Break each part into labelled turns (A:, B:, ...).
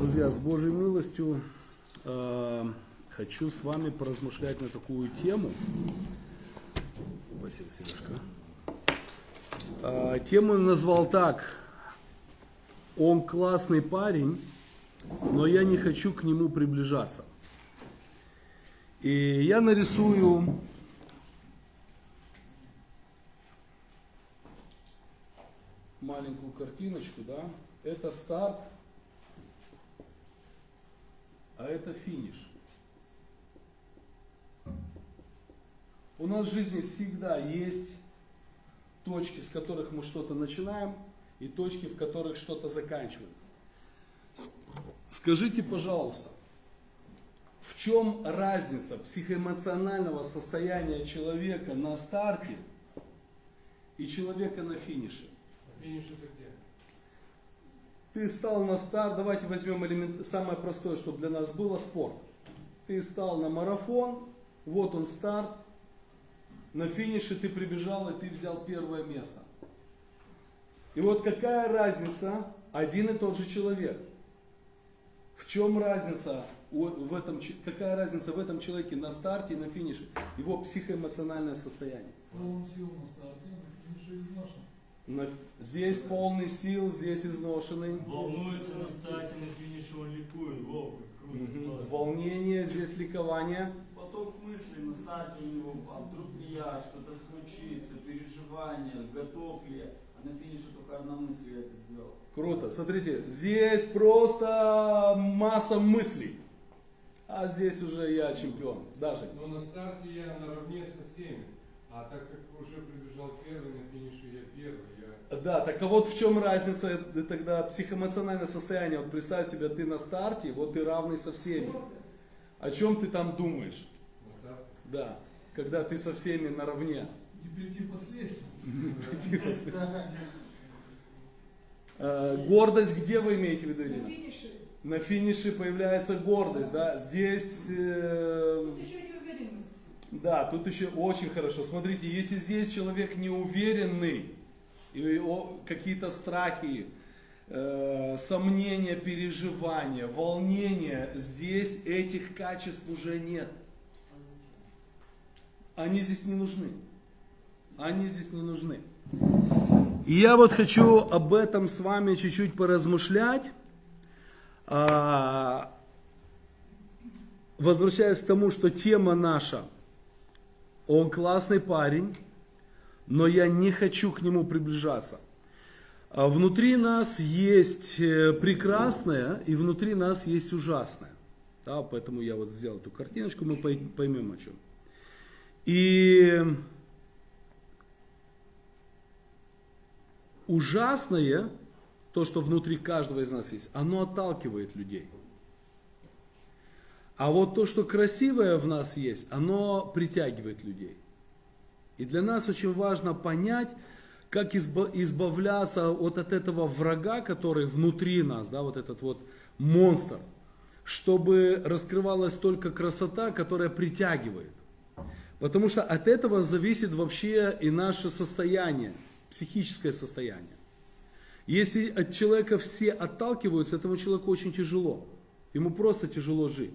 A: Друзья, с Божьей милостью э, хочу с вами поразмышлять на такую тему. Спасибо, Сережка. Э, тему назвал так. Он классный парень, но я не хочу к нему приближаться. И я нарисую маленькую картиночку, да, это старт, а это финиш. У нас в жизни всегда есть точки, с которых мы что-то начинаем, и точки, в которых что-то заканчиваем. Скажите, пожалуйста, в чем разница психоэмоционального состояния человека на старте и человека на финише?
B: Финиш это где?
A: Ты стал на старт, давайте возьмем элемент, самое простое, чтобы для нас было, спорт. Ты стал на марафон, вот он старт, на финише ты прибежал и ты взял первое место. И вот какая разница, один и тот же человек. В чем разница в этом, какая разница в этом человеке на старте и на финише? Его психоэмоциональное состояние.
B: Полон сил на старте, на финише изношен.
A: На- Здесь полный сил, здесь изношенный.
C: Волнуется на старте, на финише он ликует. Во, круто, классно.
A: Волнение, здесь ликование.
D: Поток мыслей на старте у него, а вдруг ли я, что-то случится, переживания, готов ли я. А на финише только одна мысль я это сделал.
A: Круто. Смотрите, здесь просто масса мыслей. А здесь уже я чемпион. Даже.
B: Но на старте я наравне со всеми. А так как уже прибежал первый, на финише я первый.
A: Да, так а вот в чем разница тогда психоэмоциональное состояние. Вот представь себе, ты на старте, вот ты равный со всеми. О чем ты там думаешь?
B: На старте.
A: Да, когда ты со всеми наравне.
B: И прийти последним.
A: Э, Гордость где вы имеете в виду,
E: На
A: Ирина?
E: финише.
A: На финише появляется гордость, да? Здесь э,
E: Тут еще неуверенность.
A: Да, тут еще очень хорошо. Смотрите, если здесь человек неуверенный, и какие-то страхи, э, сомнения, переживания, волнения, здесь этих качеств уже нет. Они здесь не нужны. Они здесь не нужны. И я вот хочу об этом с вами чуть-чуть поразмышлять. А, Возвращаясь к тому, что тема наша – он классный парень, но я не хочу к нему приближаться. А Внутри нас есть э, прекрасное, и внутри нас есть ужасное. Да, поэтому я вот сделал эту картиночку, мы пой- поймем о чем. И ужасное, то, что внутри каждого из нас есть, оно отталкивает людей. А вот то, что красивое в нас есть, оно притягивает людей. И для нас очень важно понять, как изба- избавляться вот от этого врага, который внутри нас, да, вот этот вот монстр, чтобы раскрывалась только красота, которая притягивает. Потому что от этого зависит вообще и наше состояние, психическое состояние. Если от человека все отталкиваются, этому человеку очень тяжело. Ему просто тяжело жить.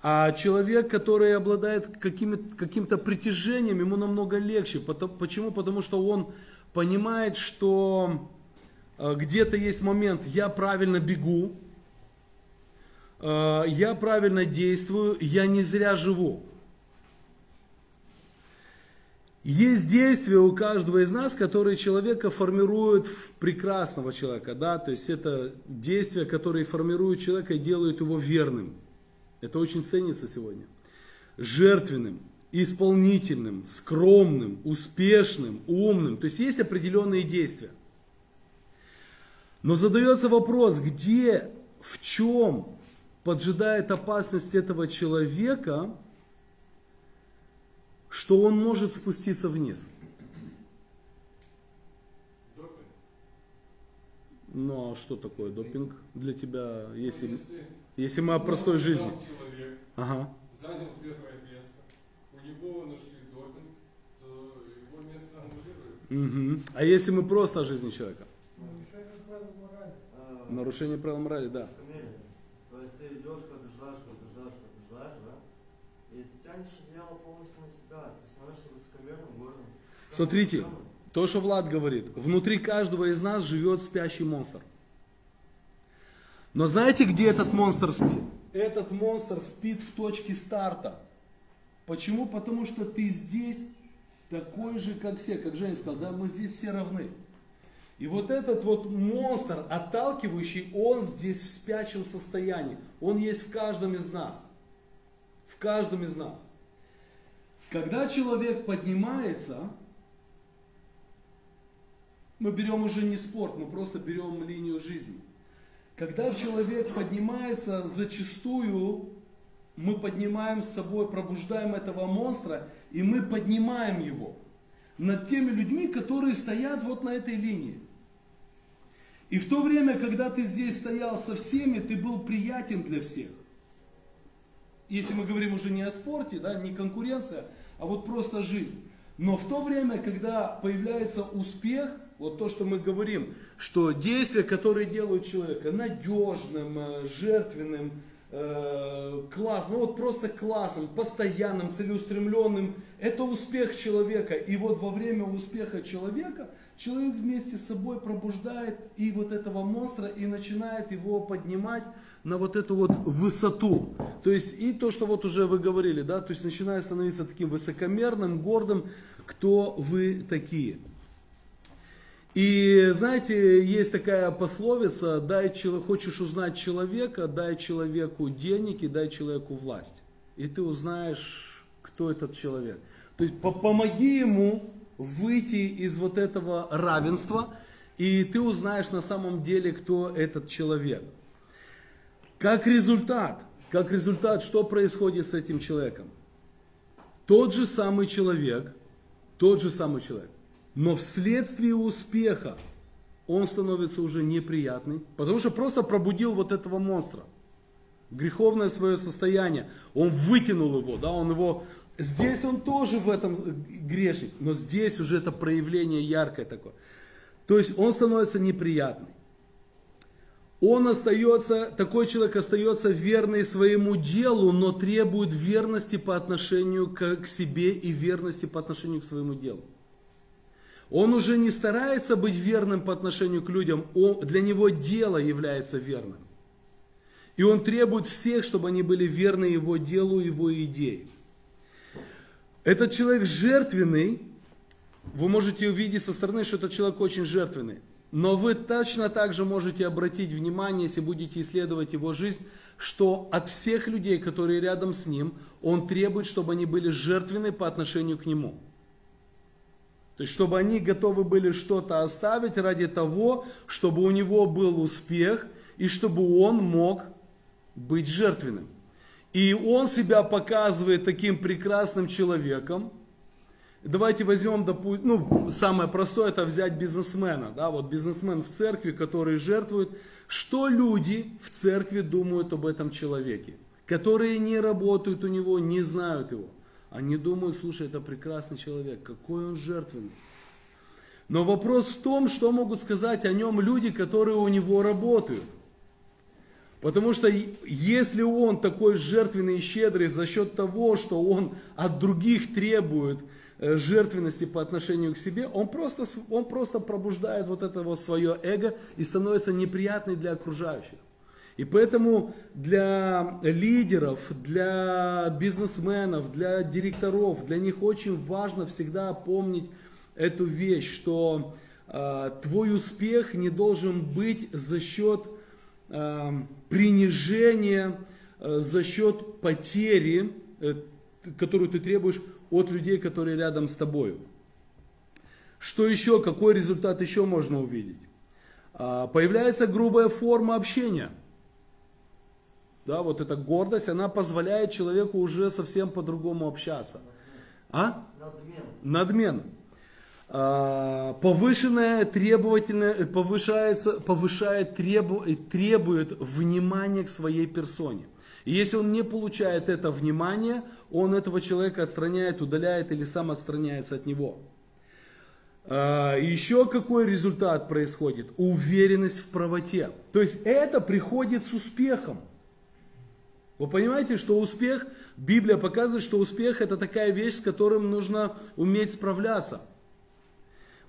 A: А человек, который обладает каким-то притяжением, ему намного легче. Почему? Потому что он понимает, что э, где-то есть момент, я правильно бегу, э, я правильно действую, я не зря живу. Есть действия у каждого из нас, которые человека формируют в прекрасного человека, да, то есть это действия, которые формируют человека и делают его верным. Это очень ценится сегодня. Жертвенным, исполнительным, скромным, успешным, умным. То есть есть определенные действия. Но задается вопрос, где, в чем поджидает опасность этого человека, что он может спуститься вниз. Ну а что такое допинг для тебя, если,
B: Если
A: если мы о простой жизни?
B: человек
A: Ага.
B: занял первое место, у него нашли допинг, то его место аннулируется.
A: Мгм. А если мы просто о жизни человека?
E: Еще, как правило, мораль.
D: А,
A: Нарушение правил морали, да.
E: То есть ты идешь, побеждаешь, побеждаешь, побеждаешь, да? И тянешь одеяло полностью на себя. Ты становишься высокомерным, гордым.
A: Смотрите, то, что Влад говорит, внутри каждого из нас живет спящий монстр. Но знаете, где этот монстр спит? Этот монстр спит в точке старта. Почему? Потому что ты здесь такой же, как все. Как Женя сказал, да, мы здесь все равны. И вот этот вот монстр, отталкивающий, он здесь в спячем состоянии. Он есть в каждом из нас. В каждом из нас. Когда человек поднимается, мы берем уже не спорт, мы просто берем линию жизни. Когда человек поднимается, зачастую мы поднимаем с собой, пробуждаем этого монстра, и мы поднимаем его над теми людьми, которые стоят вот на этой линии. И в то время, когда ты здесь стоял со всеми, ты был приятен для всех. Если мы говорим уже не о спорте, да, не конкуренция, а вот просто жизнь. Но в то время, когда появляется успех, вот то, что мы говорим, что действия, которые делают человека надежным, э, жертвенным, э, классным, ну вот просто классным, постоянным, целеустремленным, это успех человека. И вот во время успеха человека человек вместе с собой пробуждает и вот этого монстра и начинает его поднимать на вот эту вот высоту. То есть и то, что вот уже вы говорили, да, то есть начинает становиться таким высокомерным, гордым, кто вы такие. И знаете, есть такая пословица, дай, хочешь узнать человека, дай человеку денег и дай человеку власть. И ты узнаешь, кто этот человек. То есть помоги ему выйти из вот этого равенства, и ты узнаешь на самом деле, кто этот человек. Как результат, как результат, что происходит с этим человеком? Тот же самый человек, тот же самый человек, но вследствие успеха он становится уже неприятный, потому что просто пробудил вот этого монстра. Греховное свое состояние. Он вытянул его, да, он его... Здесь он тоже в этом грешник, но здесь уже это проявление яркое такое. То есть он становится неприятный. Он остается, такой человек остается верный своему делу, но требует верности по отношению к, себе и верности по отношению к своему делу. Он уже не старается быть верным по отношению к людям, он, для него дело является верным. И он требует всех, чтобы они были верны его делу, его идее. Этот человек жертвенный, вы можете увидеть со стороны, что этот человек очень жертвенный. Но вы точно так же можете обратить внимание, если будете исследовать его жизнь, что от всех людей, которые рядом с ним, он требует, чтобы они были жертвенны по отношению к нему. То есть, чтобы они готовы были что-то оставить ради того, чтобы у него был успех и чтобы он мог быть жертвенным. И он себя показывает таким прекрасным человеком. Давайте возьмем, допустим, ну, самое простое, это взять бизнесмена. Да, вот бизнесмен в церкви, который жертвует. Что люди в церкви думают об этом человеке? Которые не работают у него, не знают его. Они думают, слушай, это прекрасный человек, какой он жертвенный. Но вопрос в том, что могут сказать о нем люди, которые у него работают. Потому что если он такой жертвенный и щедрый за счет того, что он от других требует э, жертвенности по отношению к себе, он просто, он просто пробуждает вот это вот свое эго и становится неприятный для окружающих. И поэтому для лидеров, для бизнесменов, для директоров, для них очень важно всегда помнить эту вещь, что э, твой успех не должен быть за счет э, принижения, э, за счет потери, э, которую ты требуешь от людей, которые рядом с тобой. Что еще, какой результат еще можно увидеть? Появляется грубая форма общения – да, вот эта гордость, она позволяет человеку уже совсем по-другому общаться. А?
E: Надмен.
A: Надмен. А, повышенное требовательное, повышается, повышает, требу, требует внимания к своей персоне. И если он не получает это внимание, он этого человека отстраняет, удаляет или сам отстраняется от него. А, Еще какой результат происходит? Уверенность в правоте. То есть это приходит с успехом. Вы понимаете, что успех, Библия показывает, что успех это такая вещь, с которым нужно уметь справляться.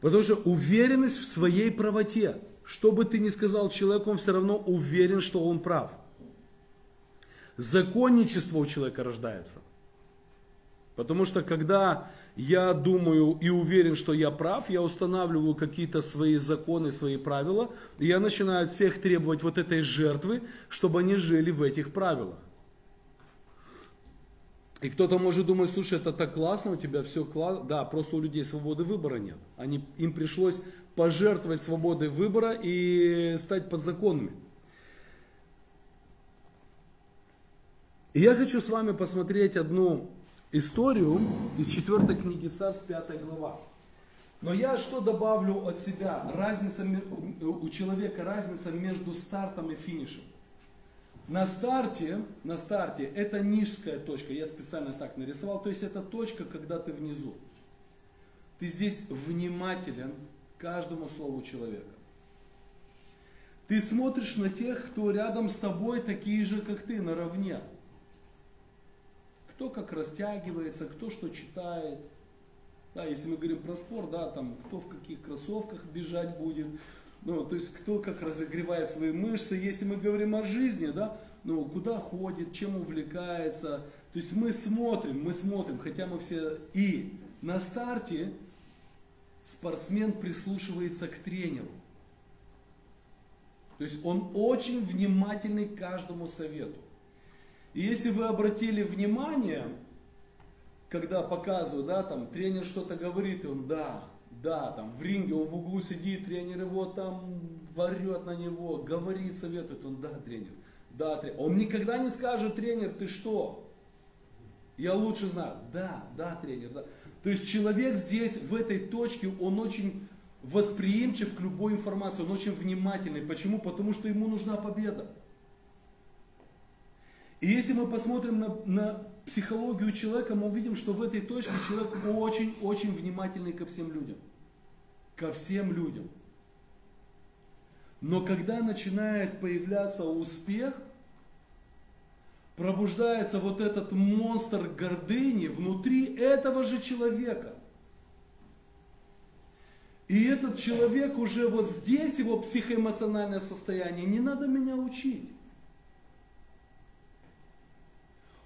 A: Потому что уверенность в своей правоте. Что бы ты ни сказал человеку, он все равно уверен, что он прав. Законничество у человека рождается. Потому что когда я думаю и уверен, что я прав, я устанавливаю какие-то свои законы, свои правила, и я начинаю от всех требовать вот этой жертвы, чтобы они жили в этих правилах. И кто-то может думать, слушай, это так классно, у тебя все классно. Да, просто у людей свободы выбора нет. Они, им пришлось пожертвовать свободой выбора и стать подзаконными. И я хочу с вами посмотреть одну историю из 4 книги Царств, 5 глава. Но я что добавлю от себя? Разница у человека разница между стартом и финишем. На старте, на старте это низкая точка, я специально так нарисовал, то есть это точка, когда ты внизу. Ты здесь внимателен каждому слову человека. Ты смотришь на тех, кто рядом с тобой такие же, как ты, наравне. Кто как растягивается, кто что читает. Да, если мы говорим про спорт, да, там кто в каких кроссовках бежать будет, ну, то есть кто как разогревает свои мышцы. Если мы говорим о жизни, да, ну, куда ходит, чем увлекается. То есть мы смотрим, мы смотрим, хотя мы все... И на старте спортсмен прислушивается к тренеру. То есть он очень внимательный к каждому совету. И если вы обратили внимание, когда показываю, да, там тренер что-то говорит, и он, да, да, там в ринге он в углу сидит, тренер его там орет на него, говорит, советует, он, да, тренер, да, тренер. Он никогда не скажет, тренер, ты что? Я лучше знаю. Да, да, тренер, да. То есть человек здесь, в этой точке, он очень восприимчив к любой информации, он очень внимательный. Почему? Потому что ему нужна победа. И если мы посмотрим на, на психологию человека, мы увидим, что в этой точке человек очень-очень внимательный ко всем людям. Ко всем людям. Но когда начинает появляться успех, пробуждается вот этот монстр гордыни внутри этого же человека. И этот человек уже вот здесь, его психоэмоциональное состояние, не надо меня учить.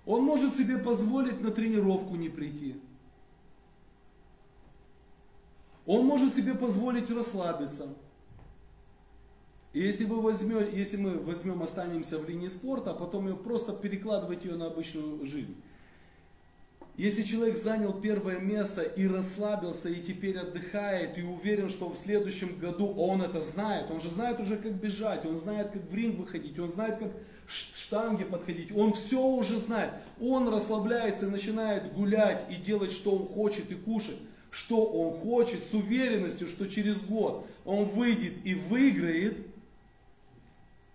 A: Он может себе позволить на тренировку не прийти. Он может себе позволить расслабиться. И если, вы возьмем, если мы возьмем, останемся в линии спорта, а потом ее просто перекладывать ее на обычную жизнь. Если человек занял первое место и расслабился, и теперь отдыхает, и уверен, что в следующем году он это знает, он же знает уже, как бежать, он знает, как в ринг выходить, он знает, как штанги подходить, он все уже знает. Он расслабляется и начинает гулять и делать, что он хочет и кушать, что он хочет, с уверенностью, что через год он выйдет и выиграет,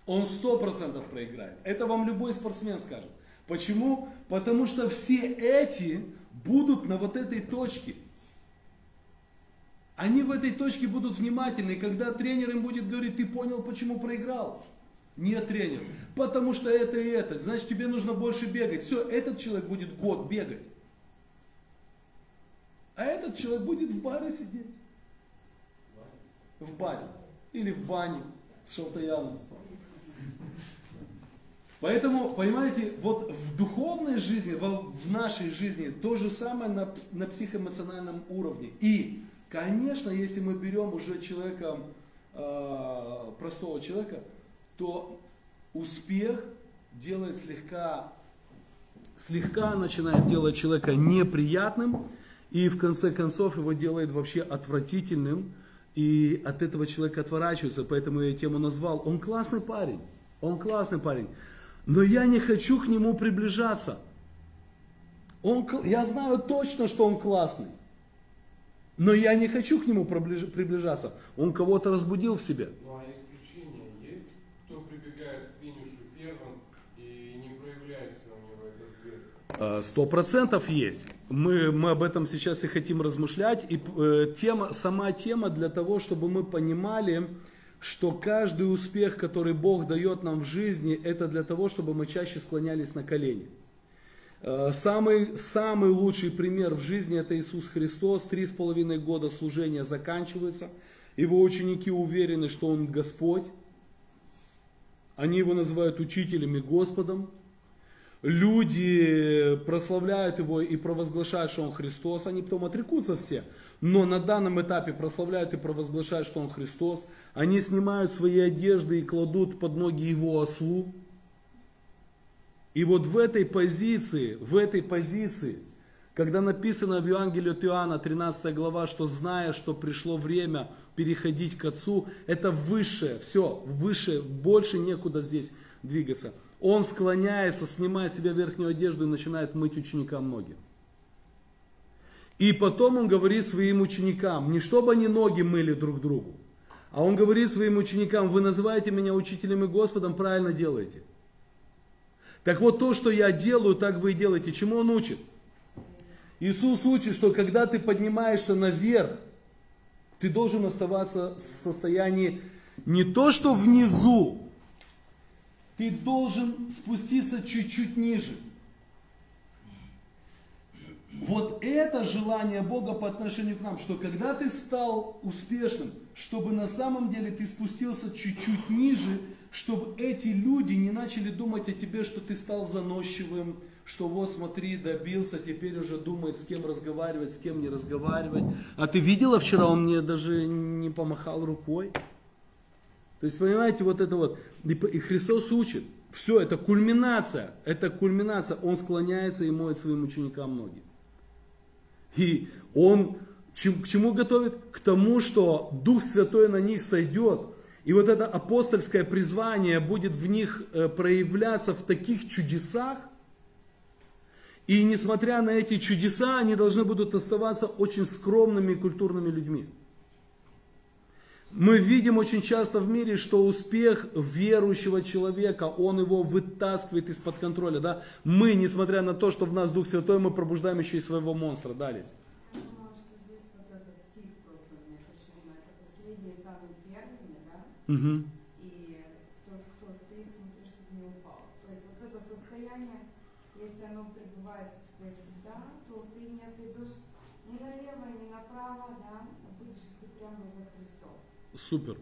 A: он сто процентов проиграет. Это вам любой спортсмен скажет. Почему? Потому что все эти будут на вот этой точке. Они в этой точке будут внимательны, когда тренер им будет говорить, ты понял, почему проиграл? Нет, тренер, потому что это и это, значит тебе нужно больше бегать. Все, этот человек будет год бегать. А этот человек будет в баре сидеть. В баре. Или в бане с Шалтаяном. Поэтому, понимаете, вот в духовной жизни, в нашей жизни то же самое на, на психоэмоциональном уровне. И, конечно, если мы берем уже человека, э, простого человека, то успех делает слегка, слегка начинает делать человека неприятным, и в конце концов его делает вообще отвратительным, и от этого человека отворачиваются, поэтому я тему назвал, он классный парень, он классный парень, но я не хочу к нему приближаться. Он, я знаю точно, что он классный. Но я не хочу к нему приближаться. Он кого-то разбудил в себе.
B: Ну а исключения есть? Кто прибегает к финишу первым и не проявляется у него этот свет?
A: Э, Сто процентов есть. Мы, мы об этом сейчас и хотим размышлять. И э, тема, сама тема для того, чтобы мы понимали, что каждый успех, который Бог дает нам в жизни, это для того, чтобы мы чаще склонялись на колени. Э, Самый, самый лучший пример в жизни это Иисус Христос. Три с половиной года служения заканчивается. Его ученики уверены, что Он Господь. Они его называют учителем и Господом. Люди прославляют его и провозглашают, что он Христос. Они потом отрекутся все. Но на данном этапе прославляют и провозглашают, что он Христос. Они снимают свои одежды и кладут под ноги его ослу. И вот в этой позиции, в этой позиции, когда написано в Евангелии от Иоанна, 13 глава, что зная, что пришло время переходить к Отцу, это высшее, все, выше, больше некуда здесь двигаться. Он склоняется, снимает с себя верхнюю одежду и начинает мыть ученикам ноги. И потом он говорит своим ученикам, не чтобы они ноги мыли друг другу, а он говорит своим ученикам, вы называете меня учителем и Господом, правильно делаете. Так вот то, что я делаю, так вы и делаете. Чему он учит? Иисус учит, что когда ты поднимаешься наверх, ты должен оставаться в состоянии не то, что внизу, ты должен спуститься чуть-чуть ниже. Вот это желание Бога по отношению к нам, что когда ты стал успешным, чтобы на самом деле ты спустился чуть-чуть ниже, чтобы эти люди не начали думать о тебе, что ты стал заносчивым, что вот смотри, добился, теперь уже думает, с кем разговаривать, с кем не разговаривать. А ты видела вчера, он мне даже не помахал рукой. То есть, понимаете, вот это вот, и Христос учит, все, это кульминация, это кульминация, он склоняется и моет своим ученикам ноги. И он к чему готовит? К тому, что Дух Святой на них сойдет, и вот это апостольское призвание будет в них э, проявляться в таких чудесах, и несмотря на эти чудеса, они должны будут оставаться очень скромными и культурными людьми. Мы видим очень часто в мире, что успех верующего человека, он его вытаскивает из-под контроля. Да? Мы, несмотря на то, что в нас Дух Святой, мы пробуждаем еще и своего монстра. Да? Угу.
F: И тот, кто стоит, смотри, чтобы не упал. То есть вот это состояние, если оно пребывает в тебе всегда, то ты не отойдешь ни налево, ни направо, да, будешь идти прямо за Христом.
A: Супер.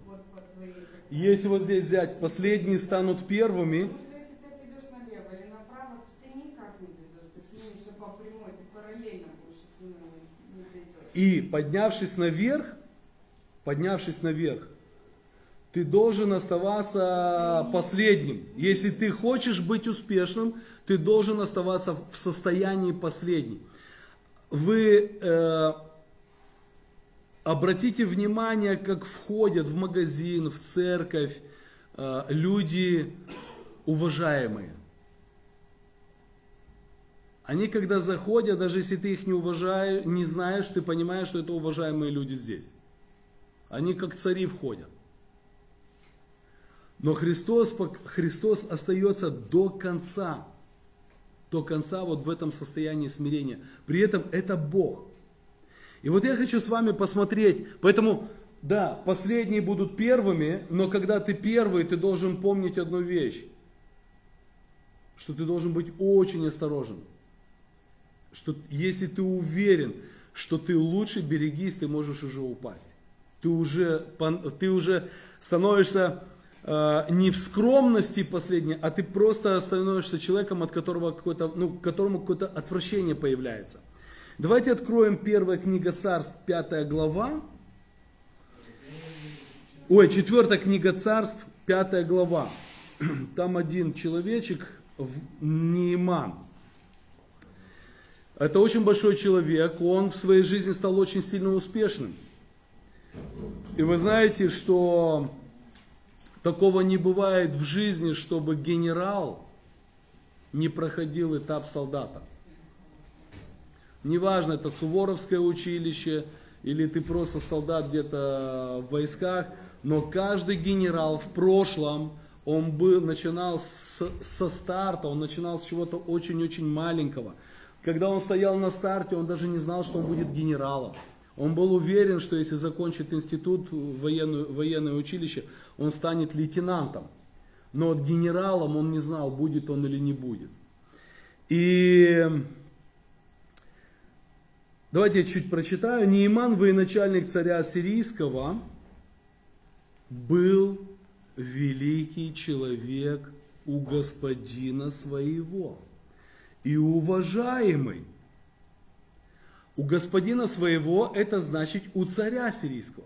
A: Если вот здесь взять, последние станут первыми. И поднявшись наверх, поднявшись наверх, ты должен оставаться последним. Если ты хочешь быть успешным, ты должен оставаться в состоянии последним. Вы э, обратите внимание, как входят в магазин, в церковь э, люди уважаемые. Они когда заходят, даже если ты их не уважаешь, не знаешь, ты понимаешь, что это уважаемые люди здесь. Они как цари входят. Но Христос, Христос остается до конца. До конца вот в этом состоянии смирения. При этом это Бог. И вот я хочу с вами посмотреть. Поэтому, да, последние будут первыми, но когда ты первый, ты должен помнить одну вещь. Что ты должен быть очень осторожен что если ты уверен, что ты лучше, берегись, ты можешь уже упасть. Ты уже, ты уже становишься э, не в скромности последней, а ты просто становишься человеком, от которого какое-то, ну, к которому какое-то отвращение появляется. Давайте откроем первая книга царств, пятая глава. Ой, четвертая книга царств, пятая глава. Там один человечек, Нейман. Это очень большой человек, он в своей жизни стал очень сильно успешным. И вы знаете, что такого не бывает в жизни, чтобы генерал не проходил этап солдата. Неважно, это Суворовское училище, или ты просто солдат где-то в войсках, но каждый генерал в прошлом, он был, начинал с- со старта, он начинал с чего-то очень-очень маленького. Когда он стоял на старте, он даже не знал, что он будет генералом. Он был уверен, что если закончит институт, военную, военное училище, он станет лейтенантом. Но вот генералом он не знал, будет он или не будет. И давайте я чуть прочитаю. Неиман, военачальник царя Сирийского, был великий человек у господина своего и уважаемый. У господина своего это значит у царя сирийского.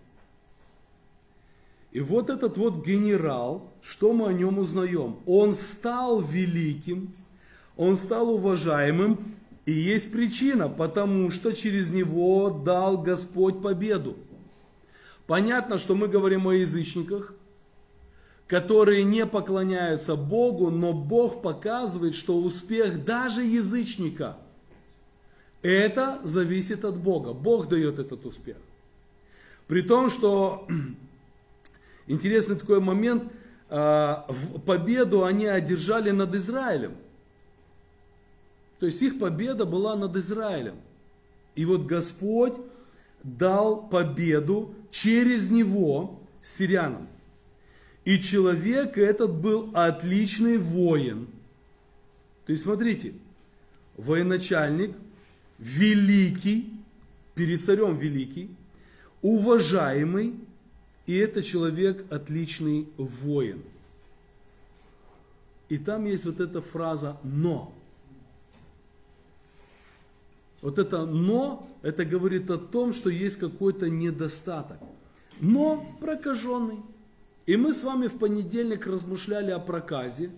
A: И вот этот вот генерал, что мы о нем узнаем? Он стал великим, он стал уважаемым, и есть причина, потому что через него дал Господь победу. Понятно, что мы говорим о язычниках, которые не поклоняются Богу, но Бог показывает, что успех даже язычника, это зависит от Бога. Бог дает этот успех. При том, что интересный такой момент, а, победу они одержали над Израилем. То есть их победа была над Израилем. И вот Господь дал победу через него сирянам. И человек этот был отличный воин. То есть смотрите, военачальник, великий, перед царем великий, уважаемый, и это человек отличный воин. И там есть вот эта фраза «но». Вот это «но» это говорит о том, что есть какой-то недостаток. Но прокаженный. И мы с вами в понедельник размышляли о проказе.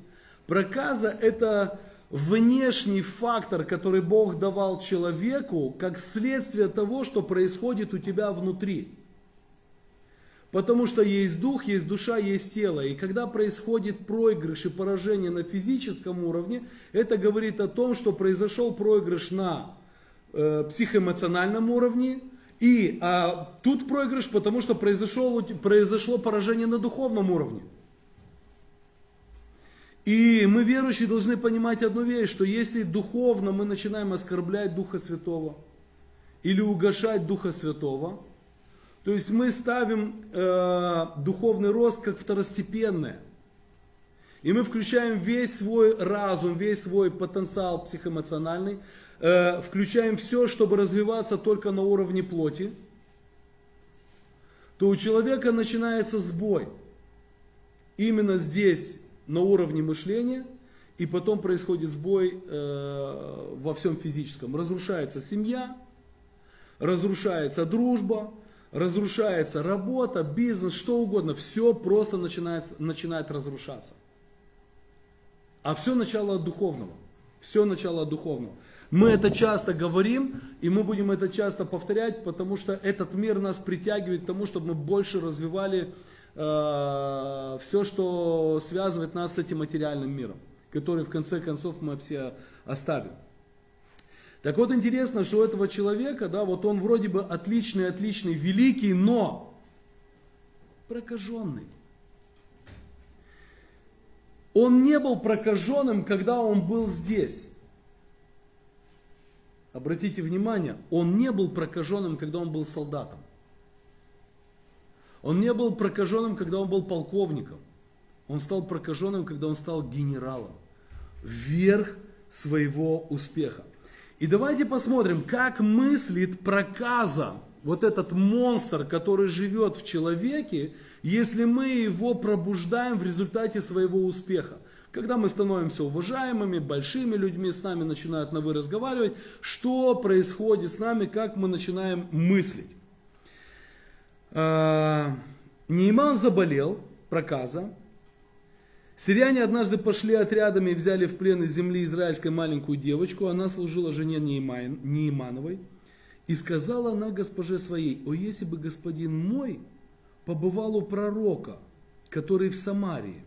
A: Проказа это внешний фактор, который Бог давал человеку, как следствие того, что происходит у тебя внутри. Потому что есть дух, есть душа, есть тело. И когда происходит проигрыш и поражение на физическом уровне, это говорит о том, что произошел проигрыш на э, психоэмоциональном уровне. И а, тут проигрыш, потому что произошло, произошло поражение на духовном уровне. И мы, верующие, должны понимать одну вещь, что если духовно мы начинаем оскорблять Духа Святого или угошать Духа Святого, то есть мы ставим э, духовный рост как второстепенное. И мы включаем весь свой разум, весь свой потенциал психоэмоциональный, э, включаем все, чтобы развиваться только на уровне плоти, то у человека начинается сбой. Именно здесь, на уровне мышления, и потом происходит сбой э, во всем физическом. Разрушается семья, разрушается дружба, разрушается работа, бизнес, что угодно. Все просто начинает, начинает разрушаться. А все начало от духовного. Все начало от духовного. Мы это часто говорим, и мы будем это часто повторять, потому что этот мир нас притягивает к тому, чтобы мы больше развивали э, все, что связывает нас с этим материальным миром, который в конце концов мы все оставим. Так вот интересно, что у этого человека, да, вот он вроде бы отличный, отличный, великий, но прокаженный. Он не был прокаженным, когда он был здесь. Обратите внимание, он не был прокаженным, когда он был солдатом. Он не был прокаженным, когда он был полковником. Он стал прокаженным, когда он стал генералом. Вверх своего успеха. И давайте посмотрим, как мыслит проказа, вот этот монстр, который живет в человеке, если мы его пробуждаем в результате своего успеха. Когда мы становимся уважаемыми, большими людьми, с нами начинают на вы разговаривать, что происходит с нами, как мы начинаем мыслить. А, Нейман заболел, проказа. Сирияне однажды пошли отрядами и взяли в плен из земли израильской маленькую девочку. Она служила жене Неймановой. И сказала она госпоже своей, о, если бы господин мой побывал у пророка, который в Самарии,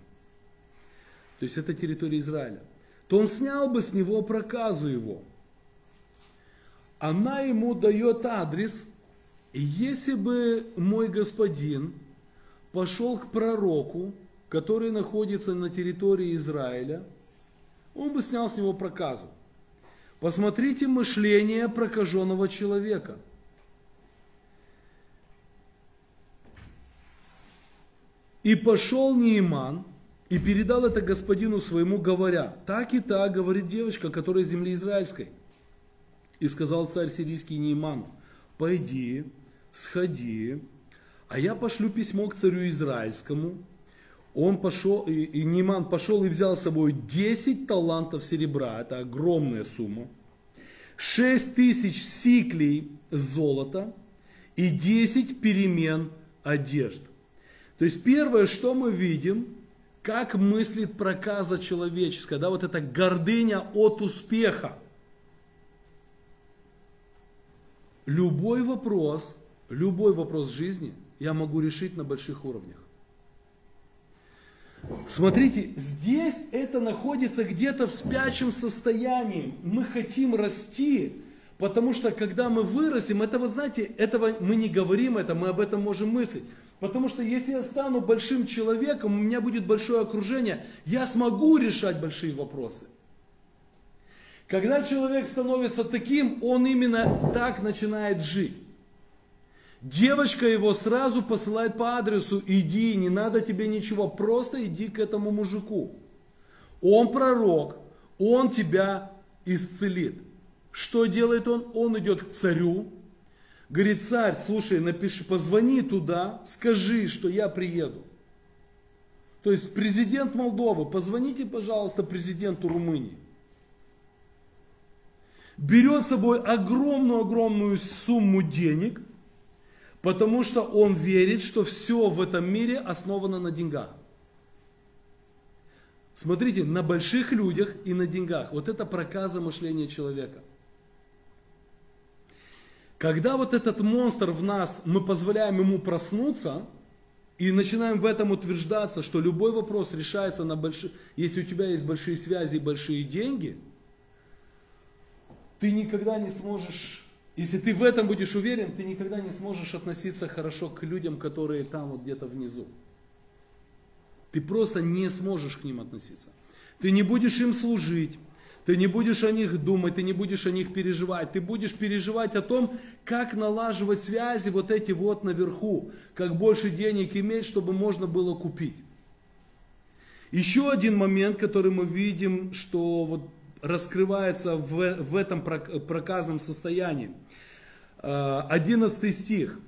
A: то есть это территория Израиля, то он снял бы с него проказу его. Она ему дает адрес, и если бы мой господин пошел к пророку, который находится на территории Израиля, он бы снял с него проказу. Посмотрите мышление прокаженного человека. И пошел Неиман и передал это господину своему, говоря, так и так, говорит девочка, которая из земли израильской. И сказал царь сирийский Неиману, пойди, сходи, а я пошлю письмо к царю израильскому. Он пошел, и, и Нейман пошел и взял с собой 10 талантов серебра, это огромная сумма, 6 тысяч сиклей золота и 10 перемен одежд. То есть первое, что мы видим, как мыслит проказа человеческая, да, вот эта гордыня от успеха. Любой вопрос, любой вопрос жизни я могу решить на больших уровнях. Смотрите, здесь это находится где-то в спячем состоянии. Мы хотим расти, потому что когда мы вырастем, это вы знаете, этого мы не говорим, это мы об этом можем мыслить. Потому что если я стану большим человеком, у меня будет большое окружение, я смогу решать большие вопросы. Когда человек становится таким, он именно так начинает жить. Девочка его сразу посылает по адресу, иди, не надо тебе ничего, просто иди к этому мужику. Он пророк, он тебя исцелит. Что делает он? Он идет к царю, говорит, царь, слушай, напиши, позвони туда, скажи, что я приеду. То есть президент Молдовы, позвоните, пожалуйста, президенту Румынии берет с собой огромную-огромную сумму денег, потому что он верит, что все в этом мире основано на деньгах. Смотрите, на больших людях и на деньгах. Вот это проказа мышления человека. Когда вот этот монстр в нас, мы позволяем ему проснуться, и начинаем в этом утверждаться, что любой вопрос решается на больших, если у тебя есть большие связи и большие деньги – ты никогда не сможешь, если ты в этом будешь уверен, ты никогда не сможешь относиться хорошо к людям, которые там вот где-то внизу. Ты просто не сможешь к ним относиться. Ты не будешь им служить, ты не будешь о них думать, ты не будешь о них переживать. Ты будешь переживать о том, как налаживать связи вот эти вот наверху, как больше денег иметь, чтобы можно было купить. Еще один момент, который мы видим, что вот раскрывается в, в этом проказном состоянии. 11 э, стих.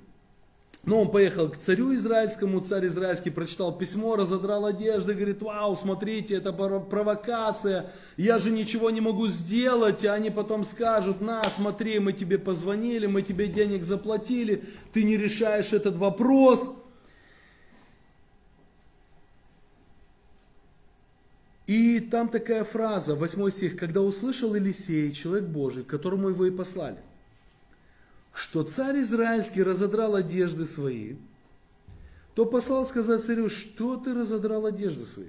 A: Но он поехал к царю израильскому, царь израильский прочитал письмо, разодрал одежды, говорит, вау, смотрите, это провокация, я же ничего не могу сделать, и они потом скажут, на, смотри, мы тебе позвонили, мы тебе денег заплатили, ты не решаешь этот вопрос. И там такая фраза, 8 стих, когда услышал Елисей, человек Божий, которому его и послали, что царь израильский разодрал одежды свои, то послал сказать царю, что ты разодрал одежды свои?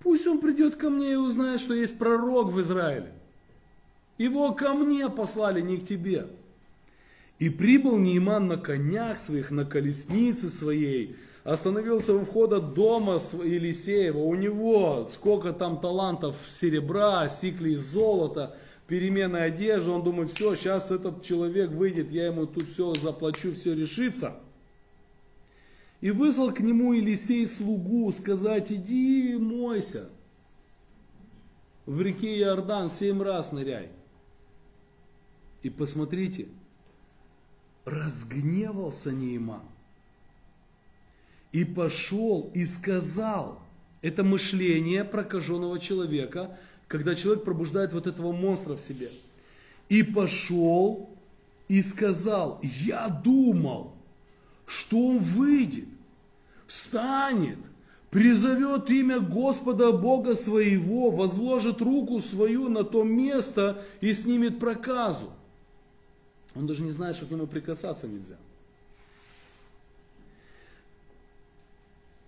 A: Пусть он придет ко мне и узнает, что есть пророк в Израиле. Его ко мне послали, не к тебе. И прибыл Нейман на конях своих, на колеснице своей, остановился у входа дома Елисеева, у него сколько там талантов серебра, сиклей золота, перемены одежды, он думает, все, сейчас этот человек выйдет, я ему тут все заплачу, все решится. И вызвал к нему Елисей слугу сказать, иди мойся в реке Иордан семь раз ныряй. И посмотрите, разгневался Нейман и пошел и сказал. Это мышление прокаженного человека, когда человек пробуждает вот этого монстра в себе. И пошел и сказал, я думал, что он выйдет, встанет, призовет имя Господа Бога своего, возложит руку свою на то место и снимет проказу. Он даже не знает, что к нему прикасаться нельзя.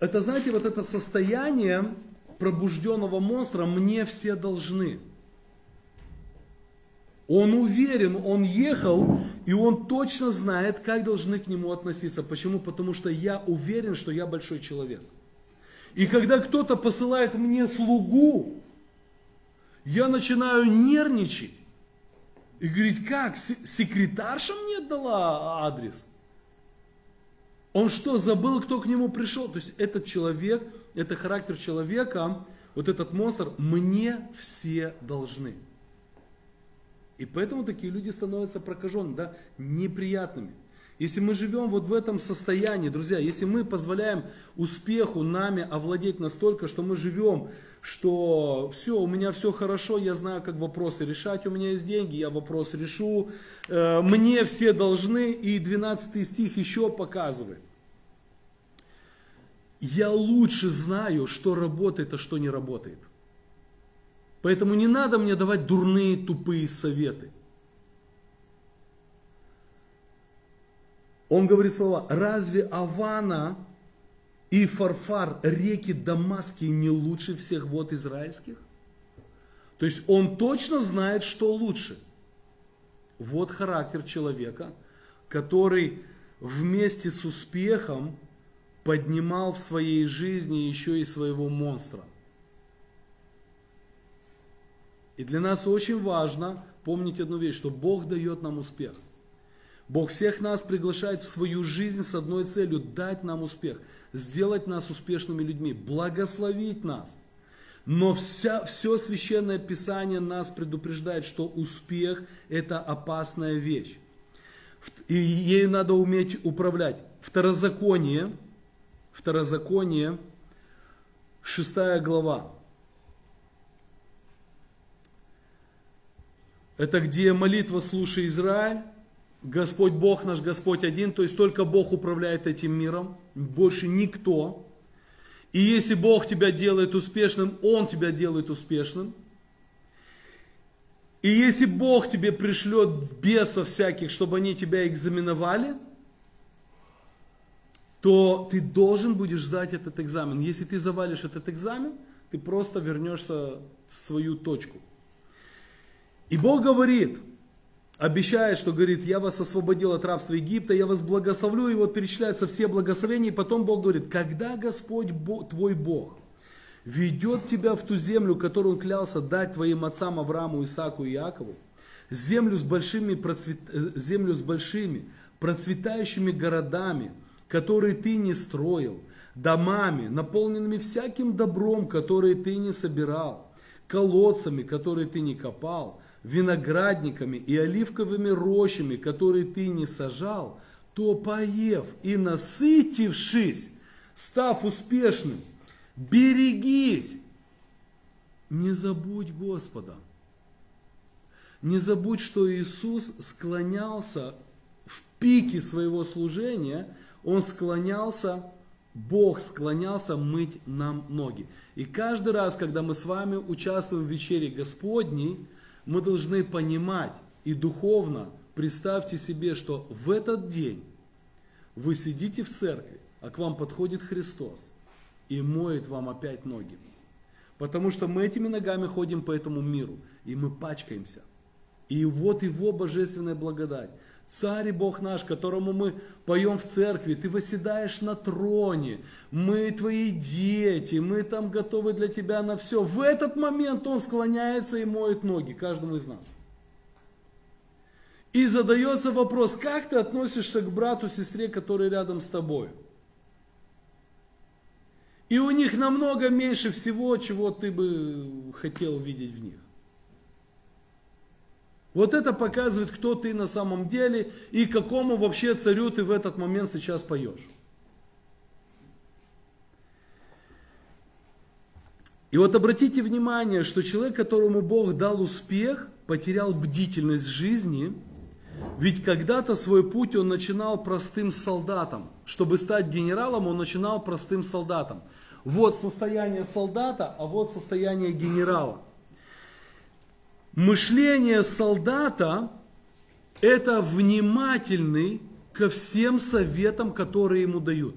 A: Это, знаете, вот это состояние пробужденного монстра мне все должны. Он уверен, он ехал, и он точно знает, как должны к нему относиться. Почему? Потому что я уверен, что я большой человек. И когда кто-то посылает мне слугу, я начинаю нервничать. И говорить, как, се- секретарша мне дала адрес? Он что, забыл, кто к нему пришел? То есть этот человек, это характер человека, вот этот монстр, мне все должны. И поэтому такие люди становятся прокаженными, да, неприятными. Если мы живем вот в этом состоянии, друзья, если мы позволяем успеху нами овладеть настолько, что мы живем, что все, у меня все хорошо, я знаю, как вопросы решать, у меня есть деньги, я вопрос решу, э, мне все должны, и 12 стих еще показывает. Я лучше знаю, что работает, а что не работает. Поэтому не надо мне давать дурные, тупые советы. Он говорит слова, разве Авана и Фарфар, реки Дамасские, не лучше всех вод израильских? То есть он точно знает, что лучше. Вот характер человека, который вместе с успехом поднимал в своей жизни еще и своего монстра. И для нас очень важно помнить одну вещь, что Бог дает нам успех. Бог всех нас приглашает в свою жизнь с одной целью – дать нам успех, сделать нас успешными людьми, благословить нас. Но вся, все священное писание нас предупреждает, что успех – это опасная вещь. И ей надо уметь управлять. Второзаконие, Второзаконие, 6 глава. Это где молитва «Слушай, Израиль», Господь Бог наш, Господь один, то есть только Бог управляет этим миром, больше никто. И если Бог тебя делает успешным, Он тебя делает успешным. И если Бог тебе пришлет бесов всяких, чтобы они тебя экзаменовали, то ты должен будешь сдать этот экзамен. Если ты завалишь этот экзамен, ты просто вернешься в свою точку. И Бог говорит, обещает, что говорит, я вас освободил от рабства Египта, я вас благословлю, и вот перечисляются все благословения, и потом Бог говорит, когда Господь Бог, твой Бог ведет тебя в ту землю, которую Он клялся дать твоим отцам Аврааму, Исааку и Иакову, землю с большими, процвет... землю с большими процветающими городами, которые ты не строил, домами, наполненными всяким добром, которые ты не собирал, колодцами, которые ты не копал, виноградниками и оливковыми рощами, которые ты не сажал, то поев и насытившись, став успешным, берегись, не забудь Господа. Не забудь, что Иисус склонялся в пике своего служения, Он склонялся, Бог склонялся мыть нам ноги. И каждый раз, когда мы с вами участвуем в вечере Господней, мы должны понимать и духовно представьте себе, что в этот день вы сидите в церкви, а к вам подходит Христос и моет вам опять ноги. Потому что мы этими ногами ходим по этому миру, и мы пачкаемся. И вот его божественная благодать. Царь и Бог наш, которому мы поем в церкви, ты восседаешь на троне, мы твои дети, мы там готовы для тебя на все. В этот момент он склоняется и моет ноги каждому из нас. И задается вопрос, как ты относишься к брату, сестре, который рядом с тобой? И у них намного меньше всего, чего ты бы хотел видеть в них. Вот это показывает, кто ты на самом деле и какому вообще царю ты в этот момент сейчас поешь. И вот обратите внимание, что человек, которому Бог дал успех, потерял бдительность жизни, ведь когда-то свой путь он начинал простым солдатом. Чтобы стать генералом, он начинал простым солдатом. Вот состояние солдата, а вот состояние генерала. Мышление солдата – это внимательный ко всем советам, которые ему дают.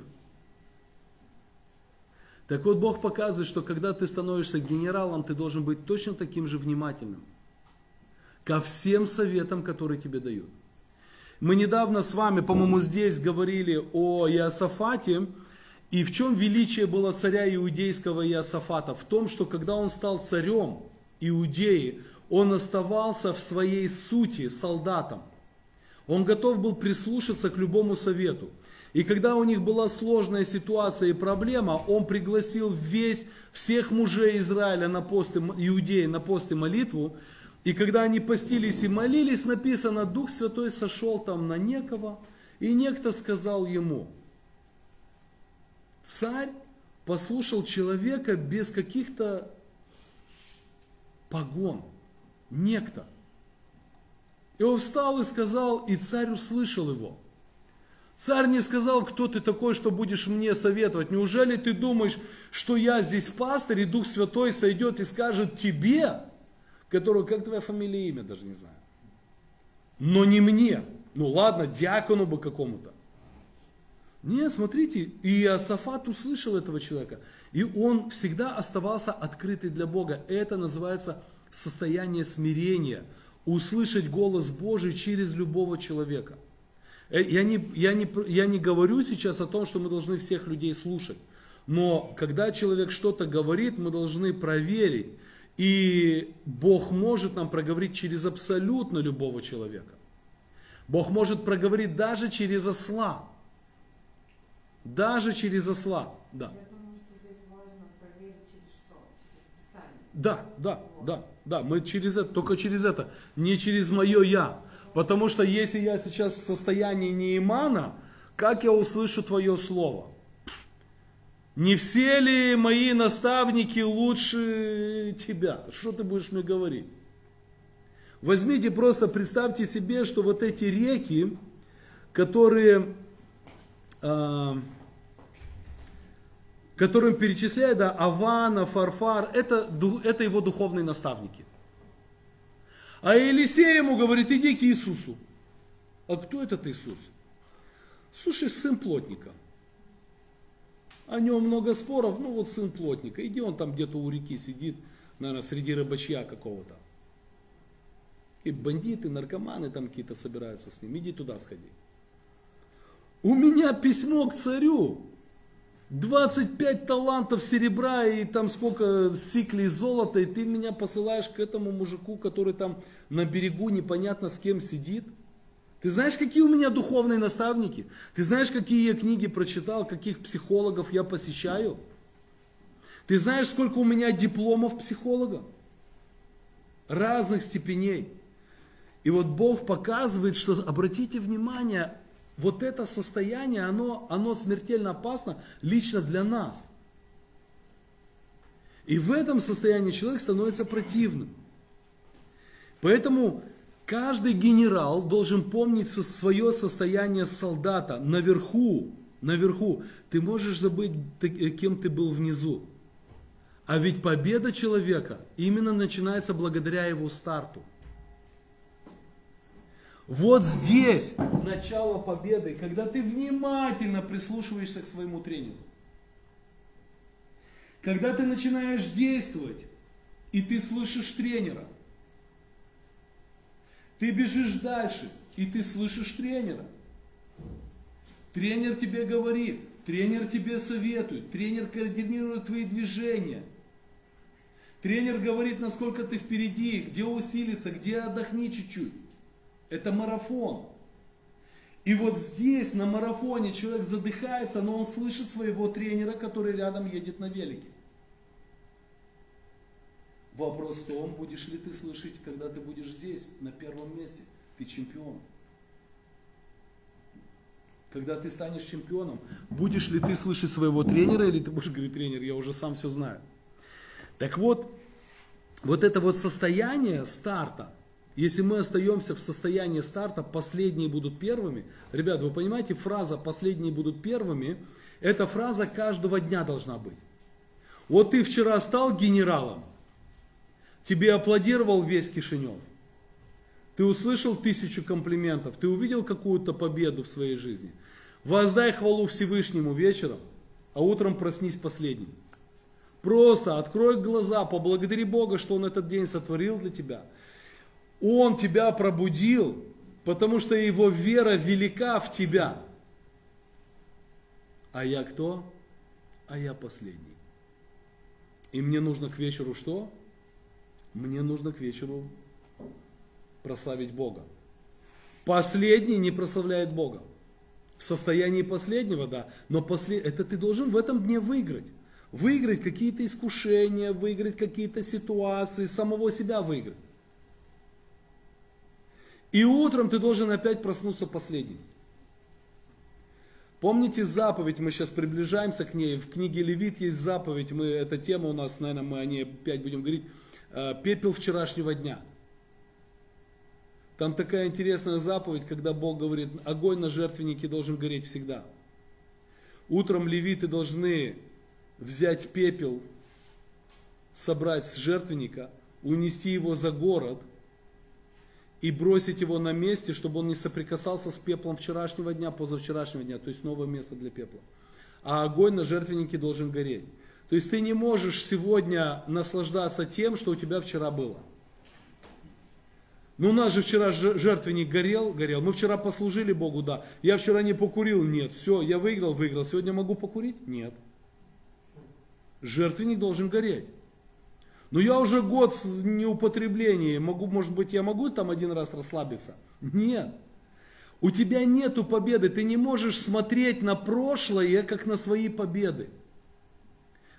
A: Так вот, Бог показывает, что когда ты становишься генералом, ты должен быть точно таким же внимательным. ко всем советам, которые тебе дают. Мы недавно с вами, по-моему, здесь говорили о Иосафате, и в чем величие было царя иудейского Иосафата? В том, что когда он стал царем Иудеи, он оставался в своей сути солдатом. Он готов был прислушаться к любому совету. И когда у них была сложная ситуация и проблема, он пригласил весь, всех мужей Израиля на посты, иудеи на посты молитву. И когда они постились и молились, написано, Дух Святой сошел там на некого, и некто сказал ему, царь послушал человека без каких-то погон, некто. И он встал и сказал, и царь услышал его. Царь не сказал, кто ты такой, что будешь мне советовать. Неужели ты думаешь, что я здесь пастырь, и Дух Святой сойдет и скажет тебе, которого, как твоя фамилия имя, даже не знаю. Но не мне. Ну ладно, диакону бы какому-то. Нет, смотрите, и Иосафат услышал этого человека. И он всегда оставался открытый для Бога. Это называется состояние смирения. Услышать голос Божий через любого человека. Э, я не, я, не, я не говорю сейчас о том, что мы должны всех людей слушать. Но когда человек что-то говорит, мы должны проверить. И Бог может нам проговорить через абсолютно любого человека. Бог может проговорить даже через осла. Даже через осла. Да.
F: Я думаю, что здесь важно проверить через что? Через Писание.
A: Да, да, да, да. Мы через это, только через это, не через мое я. Потому что если я сейчас в состоянии неимана, как я услышу твое слово? Не все ли мои наставники лучше тебя? Что ты будешь мне говорить? Возьмите просто, представьте себе, что вот эти реки, которые, э, которым перечисляют, да, Авана, Фарфар, это, это его духовные наставники. А Елисей ему говорит, иди к Иисусу. А кто этот Иисус? Слушай, сын плотника. О нем много споров, ну вот сын плотника. Иди он там где-то у реки сидит, наверное, среди рыбачья какого-то. И бандиты, наркоманы там какие-то собираются с ним. Иди туда сходи. У меня письмо к царю. 25 талантов серебра и там сколько сиклей золота, и ты меня посылаешь к этому мужику, который там на берегу непонятно с кем сидит. Ты знаешь, какие у меня духовные наставники? Ты знаешь, какие я книги прочитал, каких психологов я посещаю? Ты знаешь, сколько у меня дипломов психолога? Разных степеней. И вот Бог показывает, что, обратите внимание, вот это состояние, оно, оно смертельно опасно лично для нас. И в этом состоянии человек становится противным. Поэтому каждый генерал должен помнить свое состояние солдата наверху. Наверху. Ты можешь забыть, э, кем ты был внизу. А ведь победа человека именно начинается благодаря его старту. Вот здесь начало победы, когда ты внимательно прислушиваешься к своему тренеру. Когда ты начинаешь действовать, и ты слышишь тренера. Ты бежишь дальше, и ты слышишь тренера. Тренер тебе говорит, тренер тебе советует, тренер координирует твои движения. Тренер говорит, насколько ты впереди, где усилиться, где отдохни чуть-чуть. Это марафон. И вот здесь, на марафоне, человек задыхается, но он слышит своего тренера, который рядом едет на велике. Вопрос в том, будешь ли ты слышать, когда ты будешь здесь, на первом месте. Ты чемпион. Когда ты станешь чемпионом, будешь ли ты слышать своего тренера, или ты будешь говорить, тренер, я уже сам все знаю. Так вот, вот это вот состояние старта, если мы остаемся в состоянии старта, последние будут первыми. Ребят, вы понимаете, фраза «последние будут первыми» – это фраза каждого дня должна быть. Вот ты вчера стал генералом, тебе аплодировал весь Кишинев. Ты услышал тысячу комплиментов, ты увидел какую-то победу в своей жизни. Воздай хвалу Всевышнему вечером, а утром проснись последним. Просто открой глаза, поблагодари Бога, что Он этот день сотворил для тебя – Он тебя пробудил, потому что его вера велика в тебя. А я кто? А я последний. И мне нужно к вечеру что? Мне нужно к вечеру прославить Бога. Последний не прославляет Бога. В состоянии последнего, да, но после... это ты должен в этом дне выиграть. Выиграть какие-то искушения, выиграть какие-то ситуации, самого себя выиграть. И утром ты должен опять проснуться последним. Помните заповедь, мы сейчас приближаемся к ней, в книге Левит есть заповедь, мы, эта тема у нас, наверное, мы о ней опять будем говорить, э, пепел вчерашнего дня. Там такая интересная заповедь, когда Бог говорит, огонь на жертвеннике должен гореть всегда. Утром левиты должны взять пепел, собрать с жертвенника, унести его за город и бросить его на месте, чтобы он не соприкасался с пеплом вчерашнего дня, позавчерашнего дня, то есть новое место для пепла. А огонь на жертвеннике должен гореть. То есть ты не можешь сегодня наслаждаться тем, что у тебя вчера было. Ну у нас же вчера жертвенник горел, горел. Мы вчера послужили Богу, да. Я вчера не покурил, нет. Все, я выиграл, выиграл. Сегодня могу покурить? Нет. Жертвенник должен гореть. Но я уже год в неупотреблении, могу, может быть, я могу там один раз расслабиться? Нет. У тебя нету победы, ты не можешь смотреть на прошлое, как на свои победы.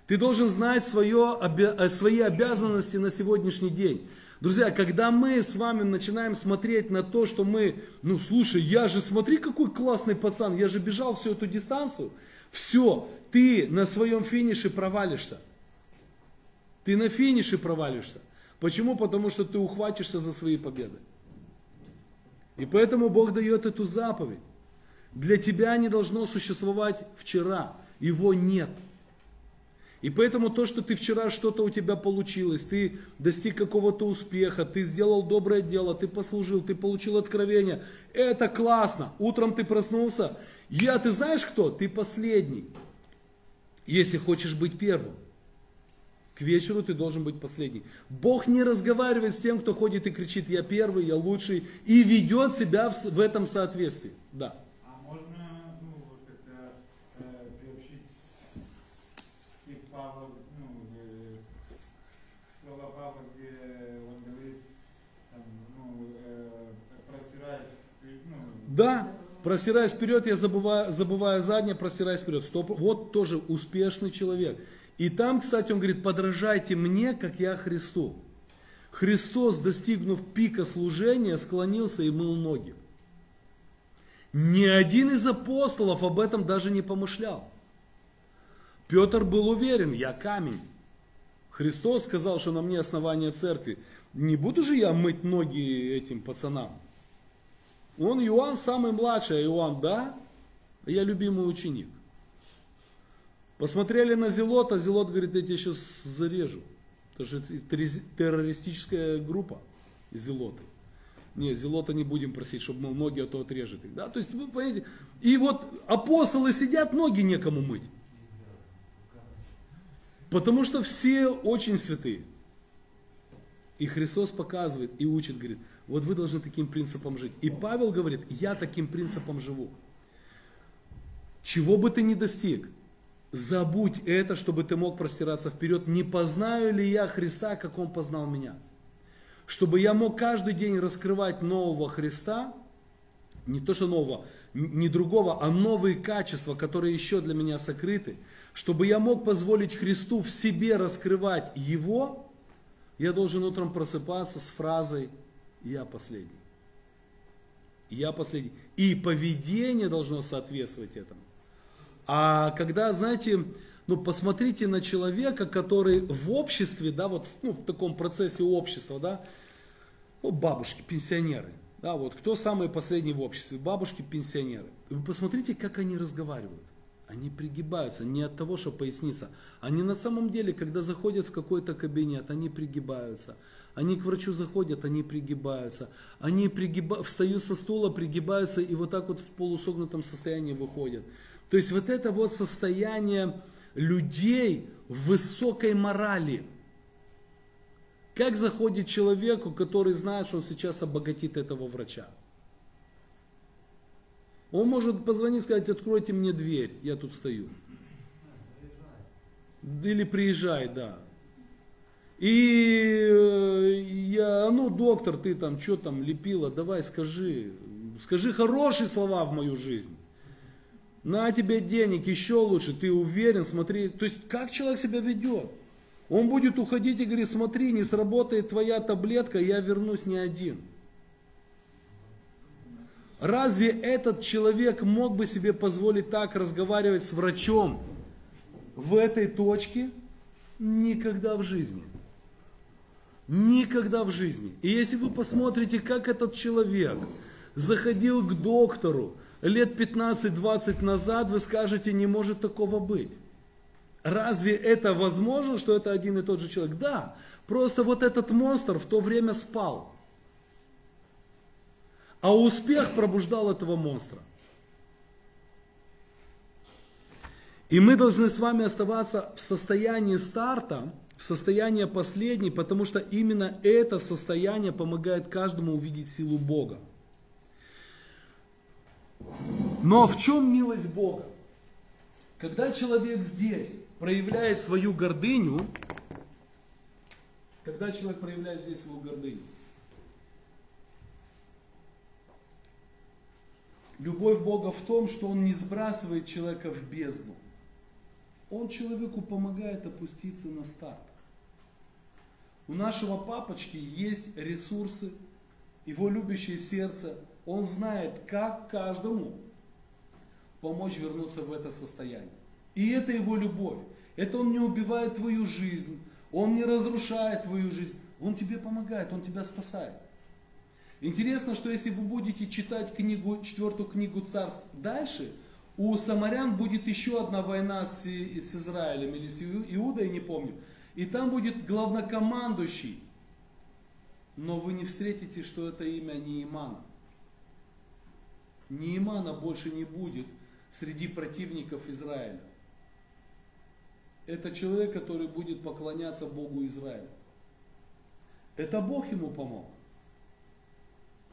A: Ты должен знать свое, э, свои обязанности на сегодняшний день. Друзья, когда мы с вами начинаем смотреть на то, что мы, ну слушай, я же, смотри, какой классный пацан, я же бежал всю эту дистанцию. Все, ты на своем финише провалишься. Ты на финише провалишься. Почему? Потому что ты ухватишься за свои победы. И поэтому Бог дает эту заповедь. Для тебя не должно существовать вчера. Его нет. И поэтому то, что ты вчера что-то у тебя получилось, ты достиг какого-то успеха, ты сделал доброе дело, ты послужил, ты получил откровение, это классно. Утром ты проснулся, я, ты знаешь кто? Ты последний, если хочешь быть первым. К вечеру ты должен быть последний. Бог не разговаривает с тем, кто ходит и кричит, я первый, я лучший, и ведет себя в, в этом соответствии. Да.
G: А можно, ну, вот это, э, приобщить стих Павла, ну, э, слова Павла, где он говорит, там, ну, э, простираясь, ну,
A: Да, простираясь вперед, я забываю, забываю заднее, простираясь вперед. Стоп. Вот тоже успешный человек. И там, кстати, он говорит, подражайте мне, как я Христу. Христос, достигнув пика служения, склонился и мыл ноги. Ни один из апостолов об этом даже не помышлял. Петр был уверен, я камень. Христос сказал, что на мне основание церкви. Не буду же я мыть ноги этим пацанам. Он Иоанн самый младший, а Иоанн, да, я любимый ученик. Посмотрели на Зелота, Зелот говорит, я тебя сейчас зарежу. Это же террористическая группа Зелоты. Не, Зелота не будем просить, чтобы мыл ноги, а то отрежет их. Да? То есть, вы понимаете, и вот апостолы сидят, ноги некому мыть. Потому что все очень святые. И Христос показывает и учит, говорит, вот вы должны таким принципом жить. И Павел говорит, я таким принципом живу. Чего бы ты ни достиг, Забудь это, чтобы ты мог простираться вперед. Не познаю ли я Христа, как Он познал меня? Чтобы я мог каждый день раскрывать нового Христа, не то что нового, не другого, а новые качества, которые еще для меня сокрыты. Чтобы я мог позволить Христу в себе раскрывать Его, я должен утром просыпаться с фразой «Я последний». Я последний. И поведение должно соответствовать этому. А когда, знаете, ну посмотрите на человека, который в обществе, да, вот ну, в таком процессе общества, да, ну, бабушки, пенсионеры, да, вот кто самые последние в обществе, бабушки, пенсионеры. Вы посмотрите, как они разговаривают. Они пригибаются не от того, что поясниться. Они на самом деле, когда заходят в какой-то кабинет, они пригибаются. Они к врачу заходят, они пригибаются. Они пригиба... встают со стула, пригибаются и вот так вот в полусогнутом состоянии выходят. То есть вот это вот состояние людей в высокой морали. Как заходит человеку, который знает, что он сейчас обогатит этого врача? Он может позвонить и сказать, откройте мне дверь, я тут стою. Или приезжай, да. И э, я, ну, доктор, ты там что там лепила, давай скажи, скажи хорошие слова в мою жизнь. На тебе денег, еще лучше, ты уверен, смотри. То есть, как человек себя ведет? Он будет уходить и говорит, смотри, не сработает твоя таблетка, я вернусь не один. Разве этот человек мог бы себе позволить так разговаривать с врачом в этой точке? Никогда в жизни. Никогда в жизни. И если вы посмотрите, как этот человек заходил к доктору лет 15-20 назад, вы скажете, не может такого быть. Разве это возможно, что это один и тот же человек? Да, просто вот этот монстр в то время спал. А успех пробуждал этого монстра. И мы должны с вами оставаться в состоянии старта, в состоянии последней, потому что именно это состояние помогает каждому увидеть силу Бога. Но в чем милость Бога? Когда человек здесь проявляет свою гордыню, когда человек проявляет здесь свою гордыню, любовь Бога в том, что Он не сбрасывает человека в бездну. Он человеку помогает опуститься на старт. У нашего папочки есть ресурсы, его любящее сердце. Он знает, как каждому помочь вернуться в это состояние. И это его любовь. Это он не убивает твою жизнь, он не разрушает твою жизнь, он тебе помогает, он тебя спасает. Интересно, что если вы будете читать книгу, четвертую книгу царств дальше, у самарян будет еще одна война с, с Израилем или с Иудой, не помню. И там будет главнокомандующий. Но вы не встретите, что это имя Неимана. Неимана больше не будет среди противников Израиля. Это человек, который будет поклоняться Богу Израиля. Это Бог ему помог.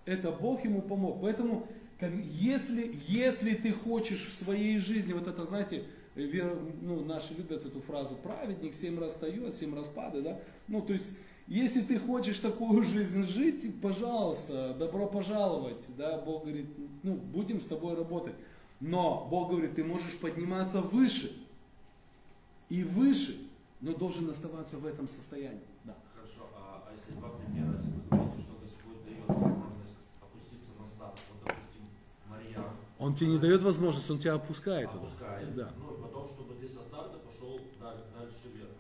A: Это Бог ему помог. Поэтому, если, если ты хочешь в своей жизни, вот это, знаете, вер, ну, наши любят эту фразу, праведник семь раз встает, семь раз падает, да? Ну, то есть, если ты хочешь такую жизнь жить, пожалуйста, добро пожаловать, да, Бог говорит, ну, будем с тобой работать. Но Бог говорит, ты можешь подниматься выше и выше, но должен оставаться в этом состоянии. Да.
H: Хорошо, а, а если два примера, если вы говорите, что Господь дает возможность опуститься на старт, вот, допустим, Мария
A: Он тебе не дает возможность, он тебя опускает.
H: опускает,
A: Да.
H: ну и потом, чтобы ты со старта пошел дальше, дальше вверх.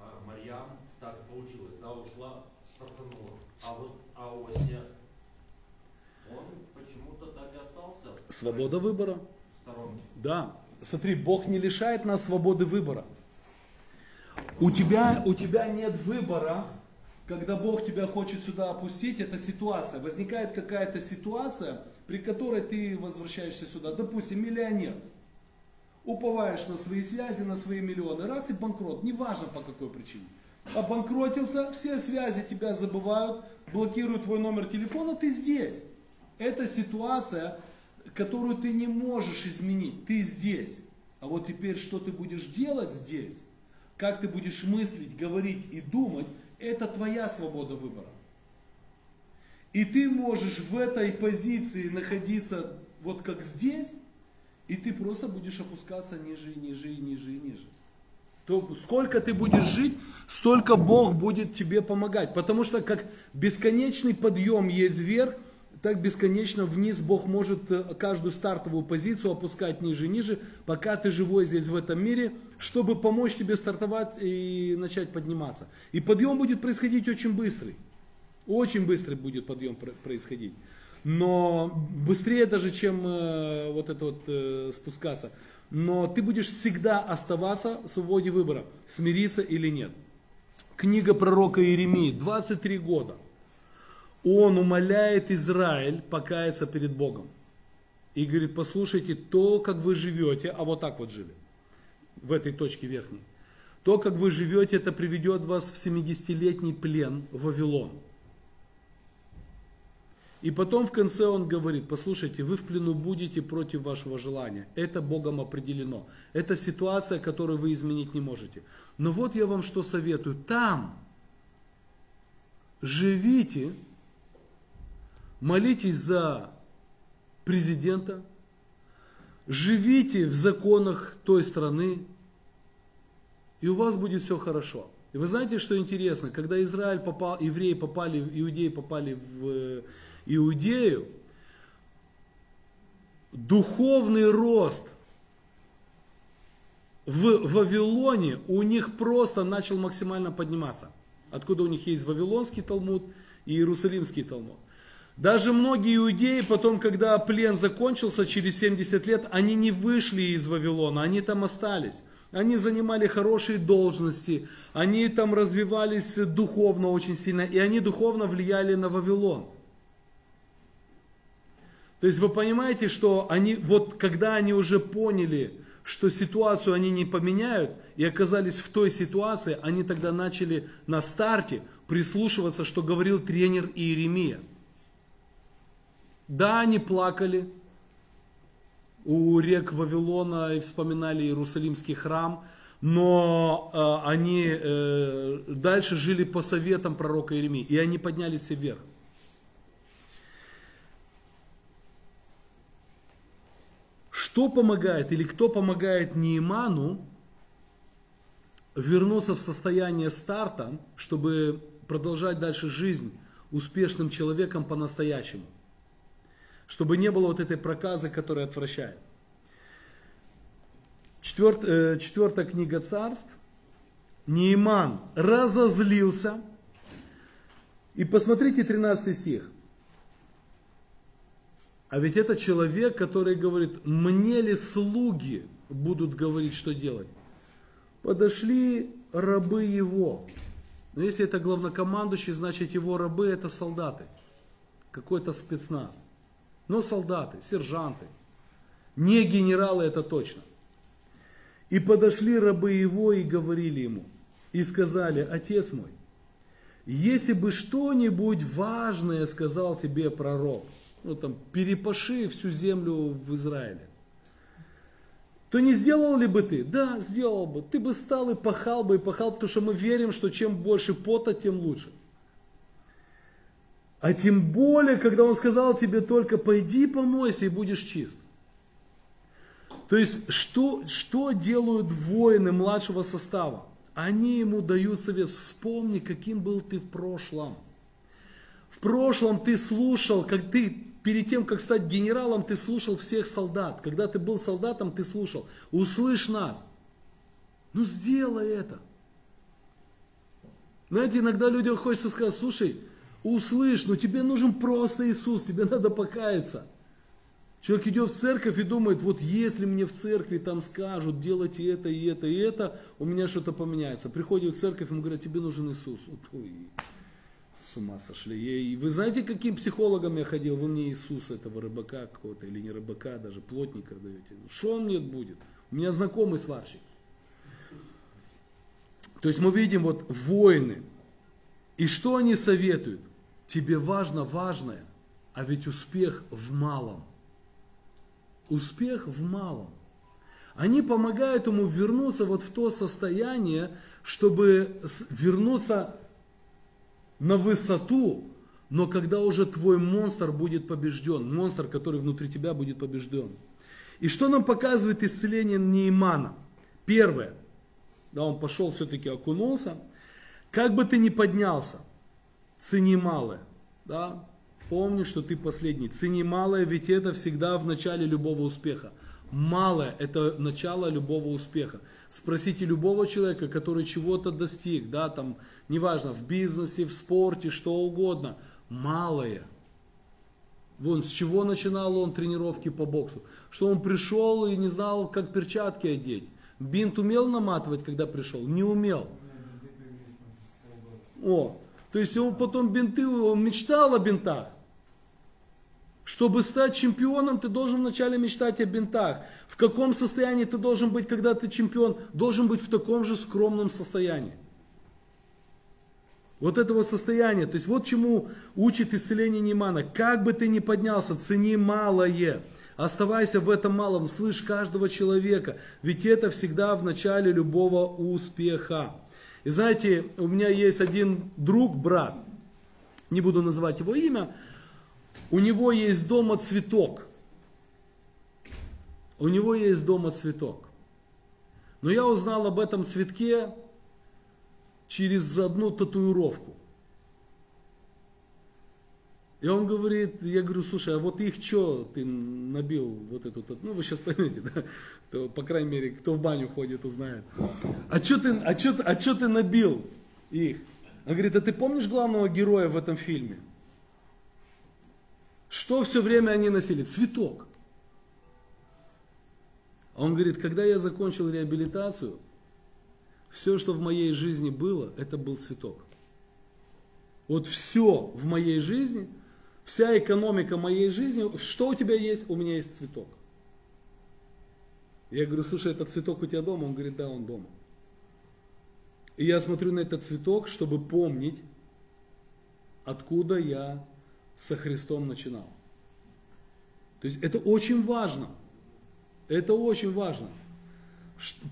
H: А Марьям так получилось, да, ушла, стартанула. А вот а Ося, он почему-то так и остался
A: Свобода выбора.
H: в сторонке.
A: Да. Смотри, Бог не лишает нас свободы выбора. У тебя, у тебя нет выбора, когда Бог тебя хочет сюда опустить, это ситуация. Возникает какая-то ситуация, при которой ты возвращаешься сюда. Допустим, миллионер. Уповаешь на свои связи, на свои миллионы. Раз и банкрот, неважно по какой причине. Обанкротился, все связи тебя забывают, блокируют твой номер телефона, ты здесь. Это ситуация, которую ты не можешь изменить. Ты здесь. А вот теперь, что ты будешь делать здесь, как ты будешь мыслить, говорить и думать, это твоя свобода выбора. И ты можешь в этой позиции находиться вот как здесь, и ты просто будешь опускаться ниже ниже ниже ниже. То сколько ты будешь жить, столько Бог будет тебе помогать. Потому что как бесконечный подъем есть вверх, так бесконечно вниз Бог может э, каждую стартовую позицию опускать ниже ниже, пока ты живой здесь в этом мире, чтобы помочь тебе стартовать и начать подниматься. И подъем будет происходить очень быстрый. Очень быстрый будет подъем про- происходить. Но быстрее даже, чем э, вот это вот э, спускаться. Но ты будешь всегда оставаться в свободе выбора, смириться или нет. Книга пророка Иеремии, 23 года он умоляет Израиль покаяться перед Богом. И говорит, послушайте, то, как вы живете, а вот так вот жили, в этой точке верхней, То, как вы живете, это приведет вас в 70-летний плен в Вавилон. И потом в конце он говорит, послушайте, вы в плену будете против вашего желания. Это Богом определено. Это ситуация, которую вы изменить не можете. Но вот я вам что советую. Там живите, молитесь за президента, живите в законах той страны, и у вас будет все хорошо. И вы знаете, что интересно, когда Израиль попал, евреи попали, иудеи попали в Иудею, духовный рост в Вавилоне у них просто начал максимально подниматься. Откуда у них есть Вавилонский Талмуд и Иерусалимский Талмуд. Даже многие иудеи потом, когда плен закончился через 70 лет, они не вышли из Вавилона, они там остались. Они занимали хорошие должности, они там развивались духовно очень сильно, и они духовно влияли на Вавилон. То есть вы понимаете, что они, вот когда они уже поняли, что ситуацию они не поменяют, и оказались в той ситуации, они тогда начали на старте прислушиваться, что говорил тренер Иеремия. Да, они плакали у рек Вавилона и вспоминали Иерусалимский храм, но э, они э, дальше жили по советам пророка Иеремии, и они поднялись вверх. Что помогает или кто помогает Нейману вернуться в состояние старта, чтобы продолжать дальше жизнь успешным человеком по-настоящему? Чтобы не было вот этой проказы, которая отвращает. Четверт, э, четвертая книга царств. Нейман разозлился. И посмотрите 13 стих. А ведь это человек, который говорит, мне ли слуги будут говорить, что делать? Подошли рабы его. Но если это главнокомандующий, значит его рабы это солдаты. Какой-то спецназ. Но солдаты, сержанты. Не генералы это точно. И подошли рабы его и говорили ему. И сказали, отец мой, если бы что-нибудь важное сказал тебе пророк, ну там, перепаши всю землю в Израиле, то не сделал ли бы ты? Да, сделал бы. Ты бы стал и пахал бы, и пахал, потому что мы верим, что чем больше пота, тем лучше. А тем более, когда он сказал тебе только пойди помойся и будешь чист. То есть, что, что делают воины младшего состава? Они ему дают совет, вспомни, каким был ты в прошлом. В прошлом ты слушал, как ты перед тем, как стать генералом, ты слушал всех солдат. Когда ты был солдатом, ты слушал. Услышь нас. Ну сделай это. Знаете, иногда людям хочется сказать, слушай, услышь, но тебе нужен просто Иисус, тебе надо покаяться. Человек идет в церковь и думает, вот если мне в церкви там скажут, делайте это и это и это, у меня что-то поменяется. Приходит в церковь, ему говорят, тебе нужен Иисус. Ой, с ума сошли. И вы знаете, каким психологом я ходил? Вы мне Иисуса, этого рыбака какого-то, или не рыбака, даже плотника даете. Что он мне будет? У меня знакомый сварщик. То есть мы видим вот воины. И что они советуют? Тебе важно важное, а ведь успех в малом. Успех в малом. Они помогают ему вернуться вот в то состояние, чтобы вернуться на высоту, но когда уже твой монстр будет побежден, монстр, который внутри тебя будет побежден. И что нам показывает исцеление Неймана? Первое, да, он пошел все-таки окунулся, как бы ты ни поднялся, цени малое, да, помни, что ты последний, цени малое, ведь это всегда в начале любого успеха. Малое – это начало любого успеха. Спросите любого человека, который чего-то достиг, да, там, неважно, в бизнесе, в спорте, что угодно, малое. Вон, с чего начинал он тренировки по боксу? Что он пришел и не знал, как перчатки одеть. Бинт умел наматывать, когда пришел? Не умел. О, то есть он потом бинты, он мечтал о бинтах. Чтобы стать чемпионом, ты должен вначале мечтать о бинтах. В каком состоянии ты должен быть, когда ты чемпион? Должен быть в таком же скромном состоянии. Вот это вот состояние, то есть вот чему учит исцеление Нимана. Как бы ты ни поднялся, цени малое. Оставайся в этом малом, слышь каждого человека, ведь это всегда в начале любого успеха. И знаете, у меня есть один друг, брат, не буду называть его имя, у него есть дома цветок. У него есть дома цветок. Но я узнал об этом цветке через одну татуировку. И он говорит, я говорю, слушай, а вот их что ты набил вот эту, ну вы сейчас поймете, да, кто, по крайней мере, кто в баню ходит, узнает. А что ты, а что, а что ты набил их? Он говорит, а ты помнишь главного героя в этом фильме? Что все время они носили? Цветок. А он говорит, когда я закончил реабилитацию, все, что в моей жизни было, это был цветок. Вот все в моей жизни, вся экономика моей жизни, что у тебя есть? У меня есть цветок. Я говорю, слушай, этот цветок у тебя дома? Он говорит, да, он дома. И я смотрю на этот цветок, чтобы помнить, откуда я со Христом начинал. То есть это очень важно. Это очень важно.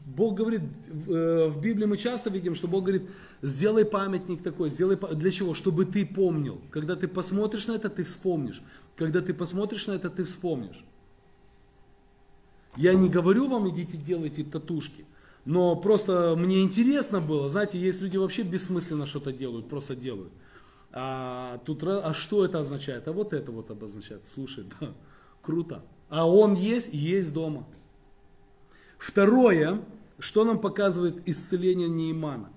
A: Бог говорит, э, в Библии мы часто видим, что Бог говорит, сделай памятник такой, сделай для чего? Чтобы ты помнил. Когда ты посмотришь на это, ты вспомнишь. Когда ты посмотришь на это, ты вспомнишь. Я не говорю вам, идите делайте татушки. Но просто мне интересно было, знаете, есть люди вообще бессмысленно что-то делают, просто делают. А, тут, а что это означает? А вот это вот обозначает. Слушай, да, круто. А он есть есть дома. Второе, что нам показывает исцеление Неймана.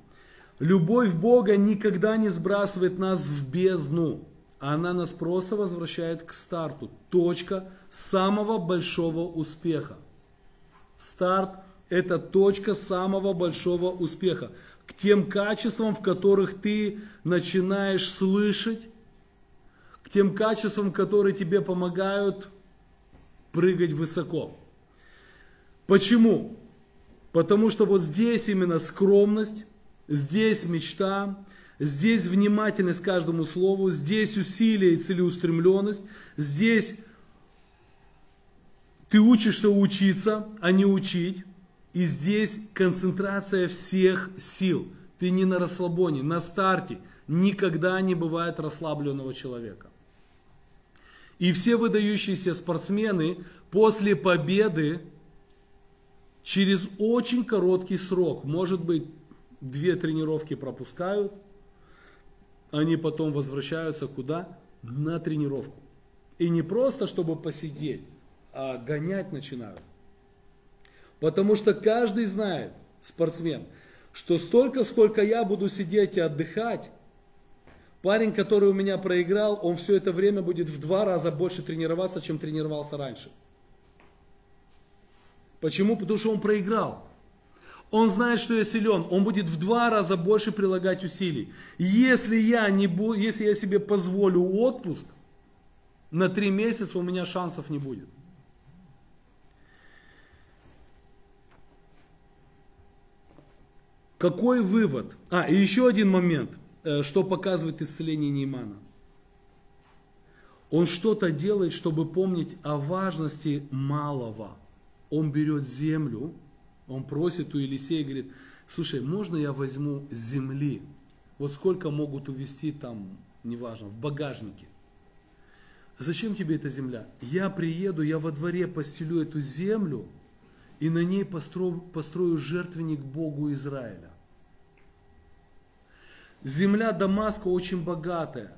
A: Любовь Бога никогда не сбрасывает нас в бездну. Она нас просто возвращает к старту. Точка самого большого успеха. Старт – это точка самого большого успеха к тем качествам, в которых ты начинаешь слышать, к тем качествам, которые тебе помогают прыгать высоко. Почему? Потому что вот здесь именно скромность, здесь мечта, здесь внимательность каждому слову, здесь усилие и целеустремленность, здесь ты учишься учиться, а не учить. И здесь концентрация всех сил. Ты не на расслабоне, на старте. Никогда не бывает расслабленного человека. И все выдающиеся спортсмены после победы через очень короткий срок, может быть, две тренировки пропускают, они потом возвращаются куда? На тренировку. И не просто, чтобы посидеть, а гонять начинают. Потому что каждый знает, спортсмен, что столько, сколько я буду сидеть и отдыхать, парень, который у меня проиграл, он все это время будет в два раза больше тренироваться, чем тренировался раньше. Почему? Потому что он проиграл. Он знает, что я силен, он будет в два раза больше прилагать усилий. Если я, не бу, если я себе позволю отпуск, на три месяца у меня шансов не будет. Какой вывод? А, и еще один момент, э, что показывает исцеление Неймана. Он что-то делает, чтобы помнить о важности малого. Он берет землю, он просит у Елисея, говорит, слушай, можно я возьму земли? Вот сколько могут увезти там, неважно, в багажнике. Зачем тебе эта земля? Я приеду, я во дворе постелю эту землю, и на ней построю, построю жертвенник Богу Израиля. Земля Дамаска очень богатая,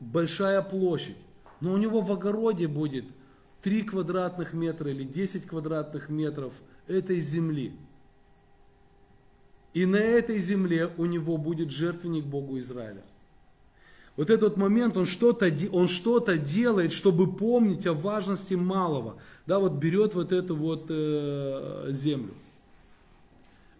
A: большая площадь, но у него в огороде будет 3 квадратных метра или 10 квадратных метров этой земли. И на этой земле у него будет жертвенник Богу Израиля. Вот этот момент, он что-то, он что-то делает, чтобы помнить о важности малого. Да, вот берет вот эту вот э, землю.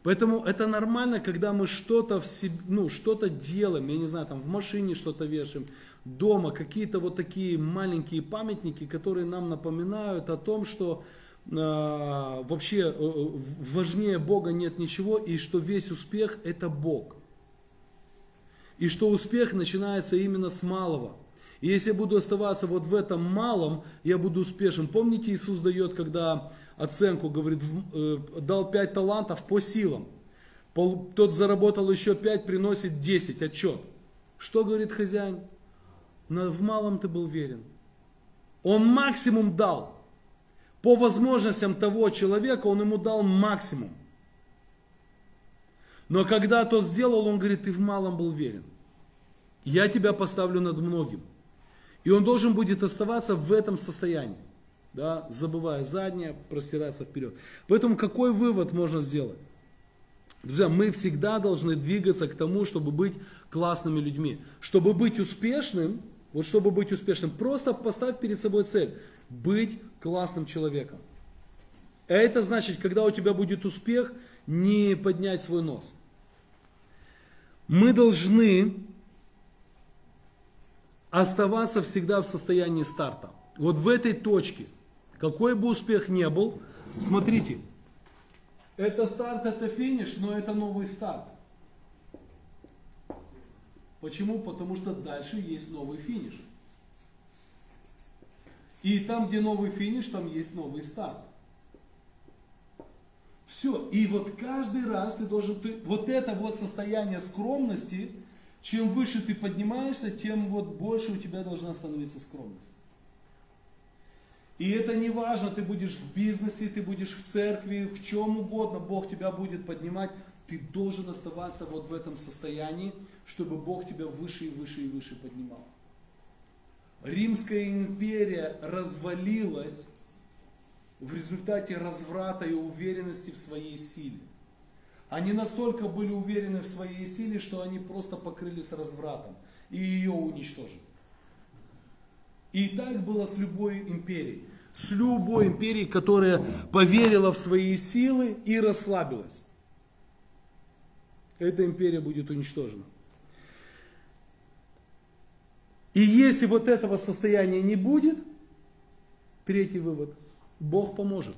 A: Поэтому это нормально, когда мы что-то в себе, ну, что-то делаем, я не знаю, там в машине что-то вешаем, дома какие-то вот такие маленькие памятники, которые нам напоминают о том, что э, вообще э, важнее Бога нет ничего, и что весь успех это Бог. И что успех начинается именно с малого. И если я буду оставаться вот в этом малом, я буду успешен. Помните, Иисус дает, когда оценку, говорит, э, дал 5 талантов по силам. Тот заработал еще 5, приносит 10, отчет. Что говорит хозяин? В малом ты был верен. Он максимум дал. По возможностям того человека он ему дал максимум. Но когда тот сделал, он говорит, ты в малом был верен. Я тебя поставлю над многим. И он должен будет оставаться в этом состоянии. Да, забывая заднее, простираться вперед. Поэтому какой вывод можно сделать? Друзья, мы всегда должны двигаться к тому, чтобы быть классными людьми. Чтобы быть успешным, вот чтобы быть успешным, просто поставь перед собой цель. Быть классным человеком. Это значит, когда у тебя будет успех, не поднять свой нос. Мы должны оставаться всегда в состоянии старта. Вот в этой точке, какой бы успех ни был, смотрите, это старт, это финиш, но это новый старт. Почему? Потому что дальше есть новый финиш. И там, где новый финиш, там есть новый старт. Все. И вот каждый раз ты должен, ты, вот это вот состояние скромности, чем выше ты поднимаешься, тем вот больше у тебя должна становиться скромность. И это не важно, ты будешь в бизнесе, ты будешь в церкви, в чем угодно, Бог тебя будет поднимать. Ты должен оставаться вот в этом состоянии, чтобы Бог тебя выше и выше и выше поднимал. Римская империя развалилась в результате разврата и уверенности в своей силе. Они настолько были уверены в своей силе, что они просто покрылись развратом и ее уничтожили. И так было с любой империей. С любой империей, которая поверила в свои силы и расслабилась. Эта империя будет уничтожена. И если вот этого состояния не будет, третий вывод, Бог поможет.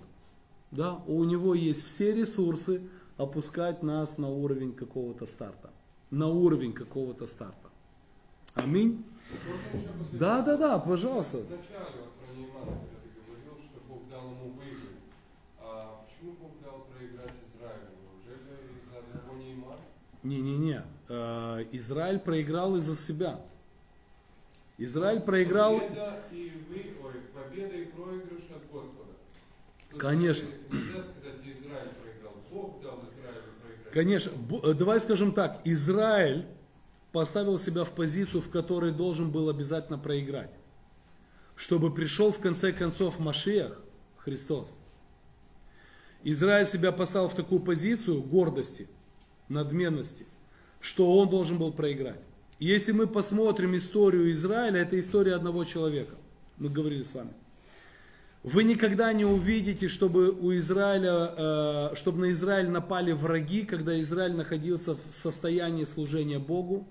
A: Да, у него есть все ресурсы опускать нас на уровень какого-то старта. На уровень какого-то старта. Аминь. Да, да, да, пожалуйста.
B: Вначале, вот про Неймана, когда ты говорил, что Бог дал ему выиграть. А почему Бог дал проиграть Израилю? Неужели из-за одного Неймара?
A: Не-не-не. Э, Израиль проиграл из-за себя. Израиль проиграл...
B: Победа и, вы, ой, победа и проигрыш от Господа. Тут
A: Конечно.
B: Нельзя сказать, Израиль проиграл. Бог дал Израилю проиграть.
A: Конечно, э, давай скажем так, Израиль поставил себя в позицию, в которой должен был обязательно проиграть. Чтобы пришел в конце концов Машиах, Христос. Израиль себя поставил в такую позицию гордости, надменности, что он должен был проиграть. Если мы посмотрим историю Израиля, это история одного человека. Мы говорили с вами. Вы никогда не увидите, чтобы у Израиля, э, чтобы на Израиль напали враги, когда Израиль находился в состоянии служения Богу,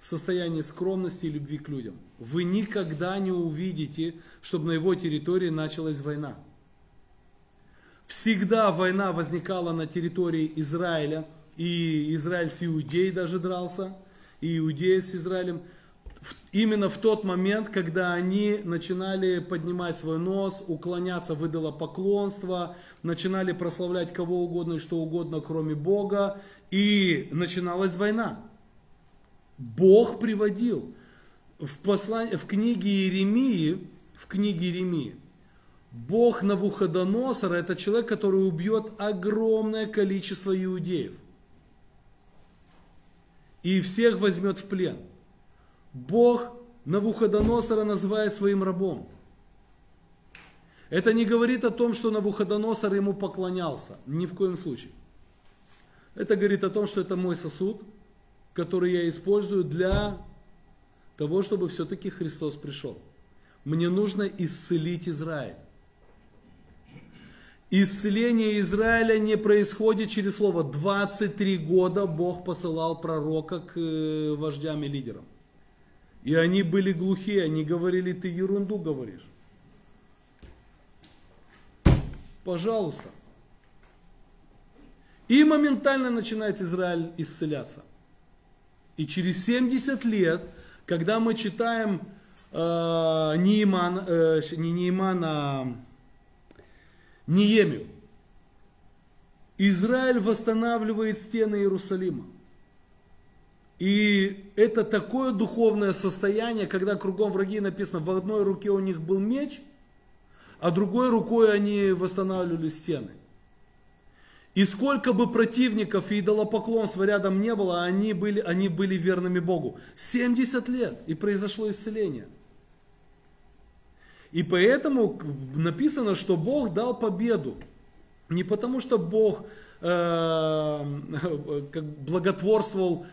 A: в состоянии скромности и любви к людям. Вы никогда не увидите, чтобы на его территории началась война. Всегда война возникала на территории Израиля, и Израиль с Иудеей даже дрался, и Иудея с Израилем. Именно в тот момент, когда они начинали поднимать свой нос, уклоняться в идолопоклонство, начинали прославлять кого угодно и что угодно, кроме Бога, и начиналась война. Бог приводил в, послан... в книге Иеремии, в книге Иеремии, Бог Навуходоносора это человек, который убьет огромное количество иудеев. И всех возьмет в плен. Бог Навуходоносора называет своим рабом. Это не говорит о том, что Навуходоносор ему поклонялся. Ни в коем случае. Это говорит о том, что это мой сосуд, который я использую для того, чтобы все-таки Христос пришел. Мне нужно исцелить Израиль. Исцеление Израиля не происходит через слово. 23 года Бог посылал пророка к э, вождям и лидерам. И они были глухие, они говорили, ты ерунду говоришь. Пожалуйста. И моментально начинает Израиль исцеляться. И через 70 лет, когда мы читаем э, Неиман, э, не Неиман, а Неемию, Израиль восстанавливает стены Иерусалима. И это такое духовное состояние, когда кругом враги написано, в одной руке у них был меч, а другой рукой они восстанавливали стены. И сколько бы противников и идолопоклонства рядом не было, они были, они были верными Богу. 70 лет, и произошло исцеление. И поэтому написано, что Бог дал победу. Не потому, что Бог э, как благотворствовал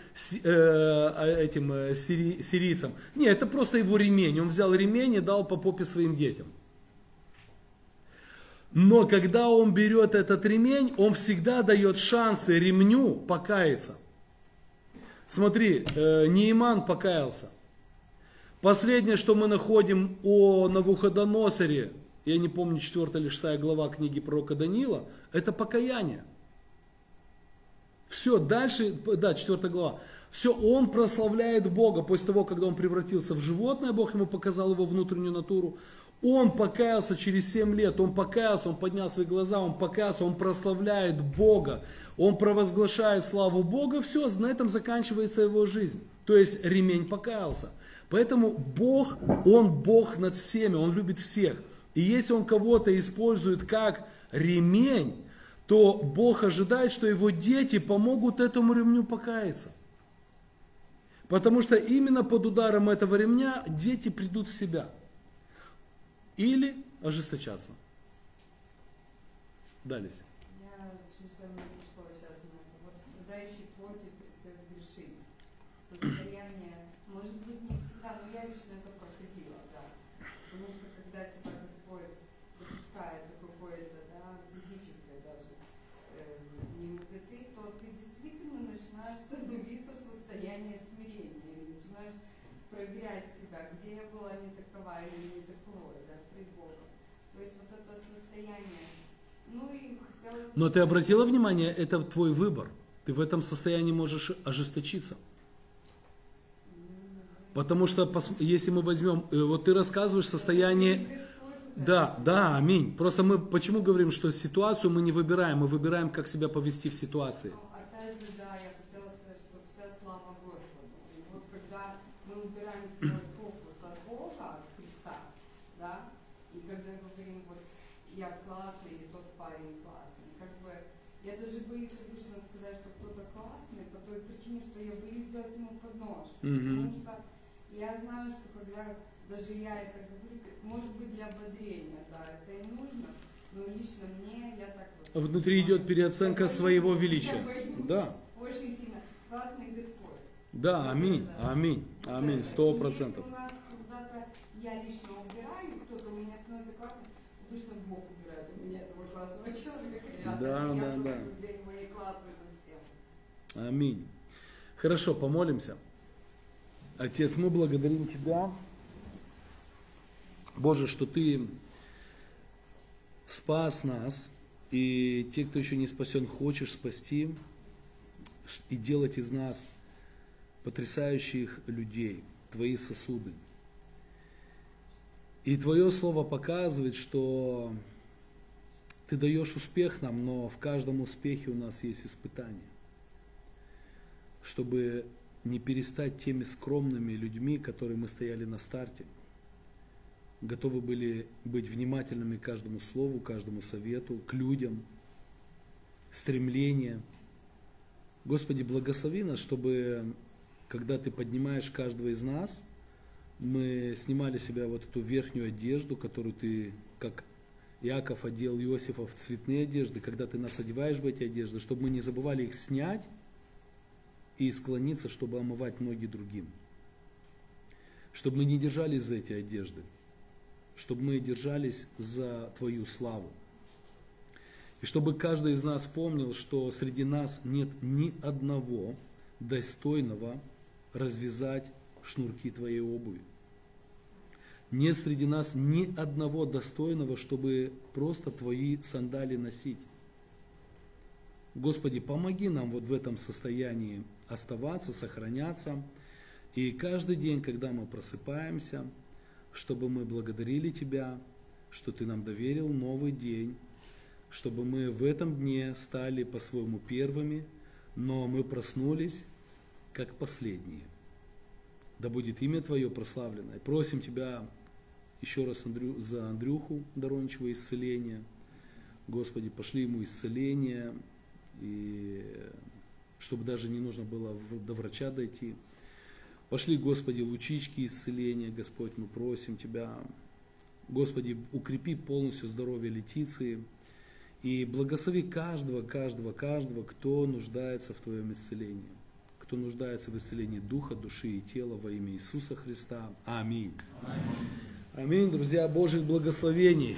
A: э, этим э, сири, сирийцам. Нет, это просто его ремень. Он взял ремень и дал по попе своим детям. Но когда он берет этот ремень, он всегда дает шансы ремню покаяться. Смотри, Нейман покаялся. Последнее, что мы находим о Навуходоносоре, я не помню, 4 или 6 глава книги пророка Данила, это покаяние. Все, дальше, да, 4 глава. Все, он прославляет Бога после того, когда он превратился в животное, Бог ему показал его внутреннюю натуру. Он покаялся через 7 лет, он покаялся, он поднял свои глаза, он покаялся, он прославляет Бога, он провозглашает славу Бога, все, на этом заканчивается его жизнь. То есть ремень покаялся. Поэтому Бог, Он Бог над всеми, Он любит всех. И если Он кого-то использует как ремень, то Бог ожидает, что Его дети помогут этому ремню покаяться. Потому что именно под ударом этого ремня дети придут в себя. Или ожесточаться. Далее.
F: Я чувствую, мне пришло сейчас на это. Вот страдающий плоти предстоит грешить. Состояние, может быть, не всегда, но я лично это проходила, да. Потому что когда тебя Господь допускает до какой-то, да, физической даже э, немототы, то ты действительно начинаешь становиться в состоянии смирения. И начинаешь проверять себя, где я была не такова или не таковой, да, пред Богом. То есть вот это состояние. Ну и хотелось бы-
A: Но ты обратила внимание, это твой выбор. Ты в этом состоянии можешь ожесточиться. Потому что если мы возьмем, э, вот ты рассказываешь состояние, да, да, аминь. Просто мы почему говорим, что ситуацию мы не выбираем, мы выбираем, как себя повести в ситуации.
F: Ну, опять же, да, я хотела сказать, что вся слава Господу. И вот когда мы убираем свой фокус от Бога, от Христа, да, и когда говорим, вот я классный, или тот парень классный, как бы, я даже боюсь обычно сказать, что кто-то классный, по той причине, что я боюсь сделать ему подножку.
A: Мгм.
F: Потому что я знаю, что когда даже я это говорю, может быть для ободрения, да, это и нужно, но лично мне, я так вот
A: Внутри идет переоценка
F: я боюсь,
A: своего
F: я
A: величия. Да,
F: Очень сильно. Классный Господь.
A: да, аминь, аминь, аминь, сто процентов.
F: У нас куда-то я лично убираю, кто-то у меня становится классным, обычно Бог убирает у меня этого классного человека рядом.
A: Да,
F: я
A: да, да. Аминь. Хорошо, помолимся. Отец, мы благодарим Тебя, Боже, что Ты спас нас, и те, кто еще не спасен, хочешь спасти и делать из нас потрясающих людей, Твои сосуды. И Твое Слово показывает, что Ты даешь успех нам, но в каждом успехе у нас есть испытания чтобы не перестать теми скромными людьми, которые мы стояли на старте, готовы были быть внимательными к каждому слову, каждому совету, к людям, стремление. Господи, благослови нас, чтобы, когда Ты поднимаешь каждого из нас, мы снимали себя вот эту верхнюю одежду, которую Ты, как Иаков одел Иосифа в цветные одежды, когда Ты нас одеваешь в эти одежды, чтобы мы не забывали их снять, и склониться, чтобы омывать ноги другим. Чтобы мы не держались за эти одежды, чтобы мы держались за Твою славу. И чтобы каждый из нас помнил, что среди нас нет ни одного достойного развязать шнурки твоей обуви. Нет среди нас ни одного достойного, чтобы просто твои сандали носить. Господи, помоги нам вот в этом состоянии оставаться, сохраняться. И каждый день, когда мы просыпаемся, чтобы мы благодарили Тебя, что Ты нам доверил новый день, чтобы мы в этом дне стали по-своему первыми, но мы проснулись как последние. Да будет имя Твое прославлено. И просим Тебя еще раз Андрю, за Андрюху Дорончева исцеления. Господи, пошли ему исцеление, и чтобы даже не нужно было в- до врача дойти. Пошли, Господи, лучички исцеления, Господь, мы просим Тебя. Господи, укрепи полностью здоровье Летиции и благослови каждого, каждого, каждого, кто нуждается в Твоем исцелении, кто нуждается в исцелении духа, души и тела во имя Иисуса Христа. Аминь. Аминь, друзья, Божьих благословений.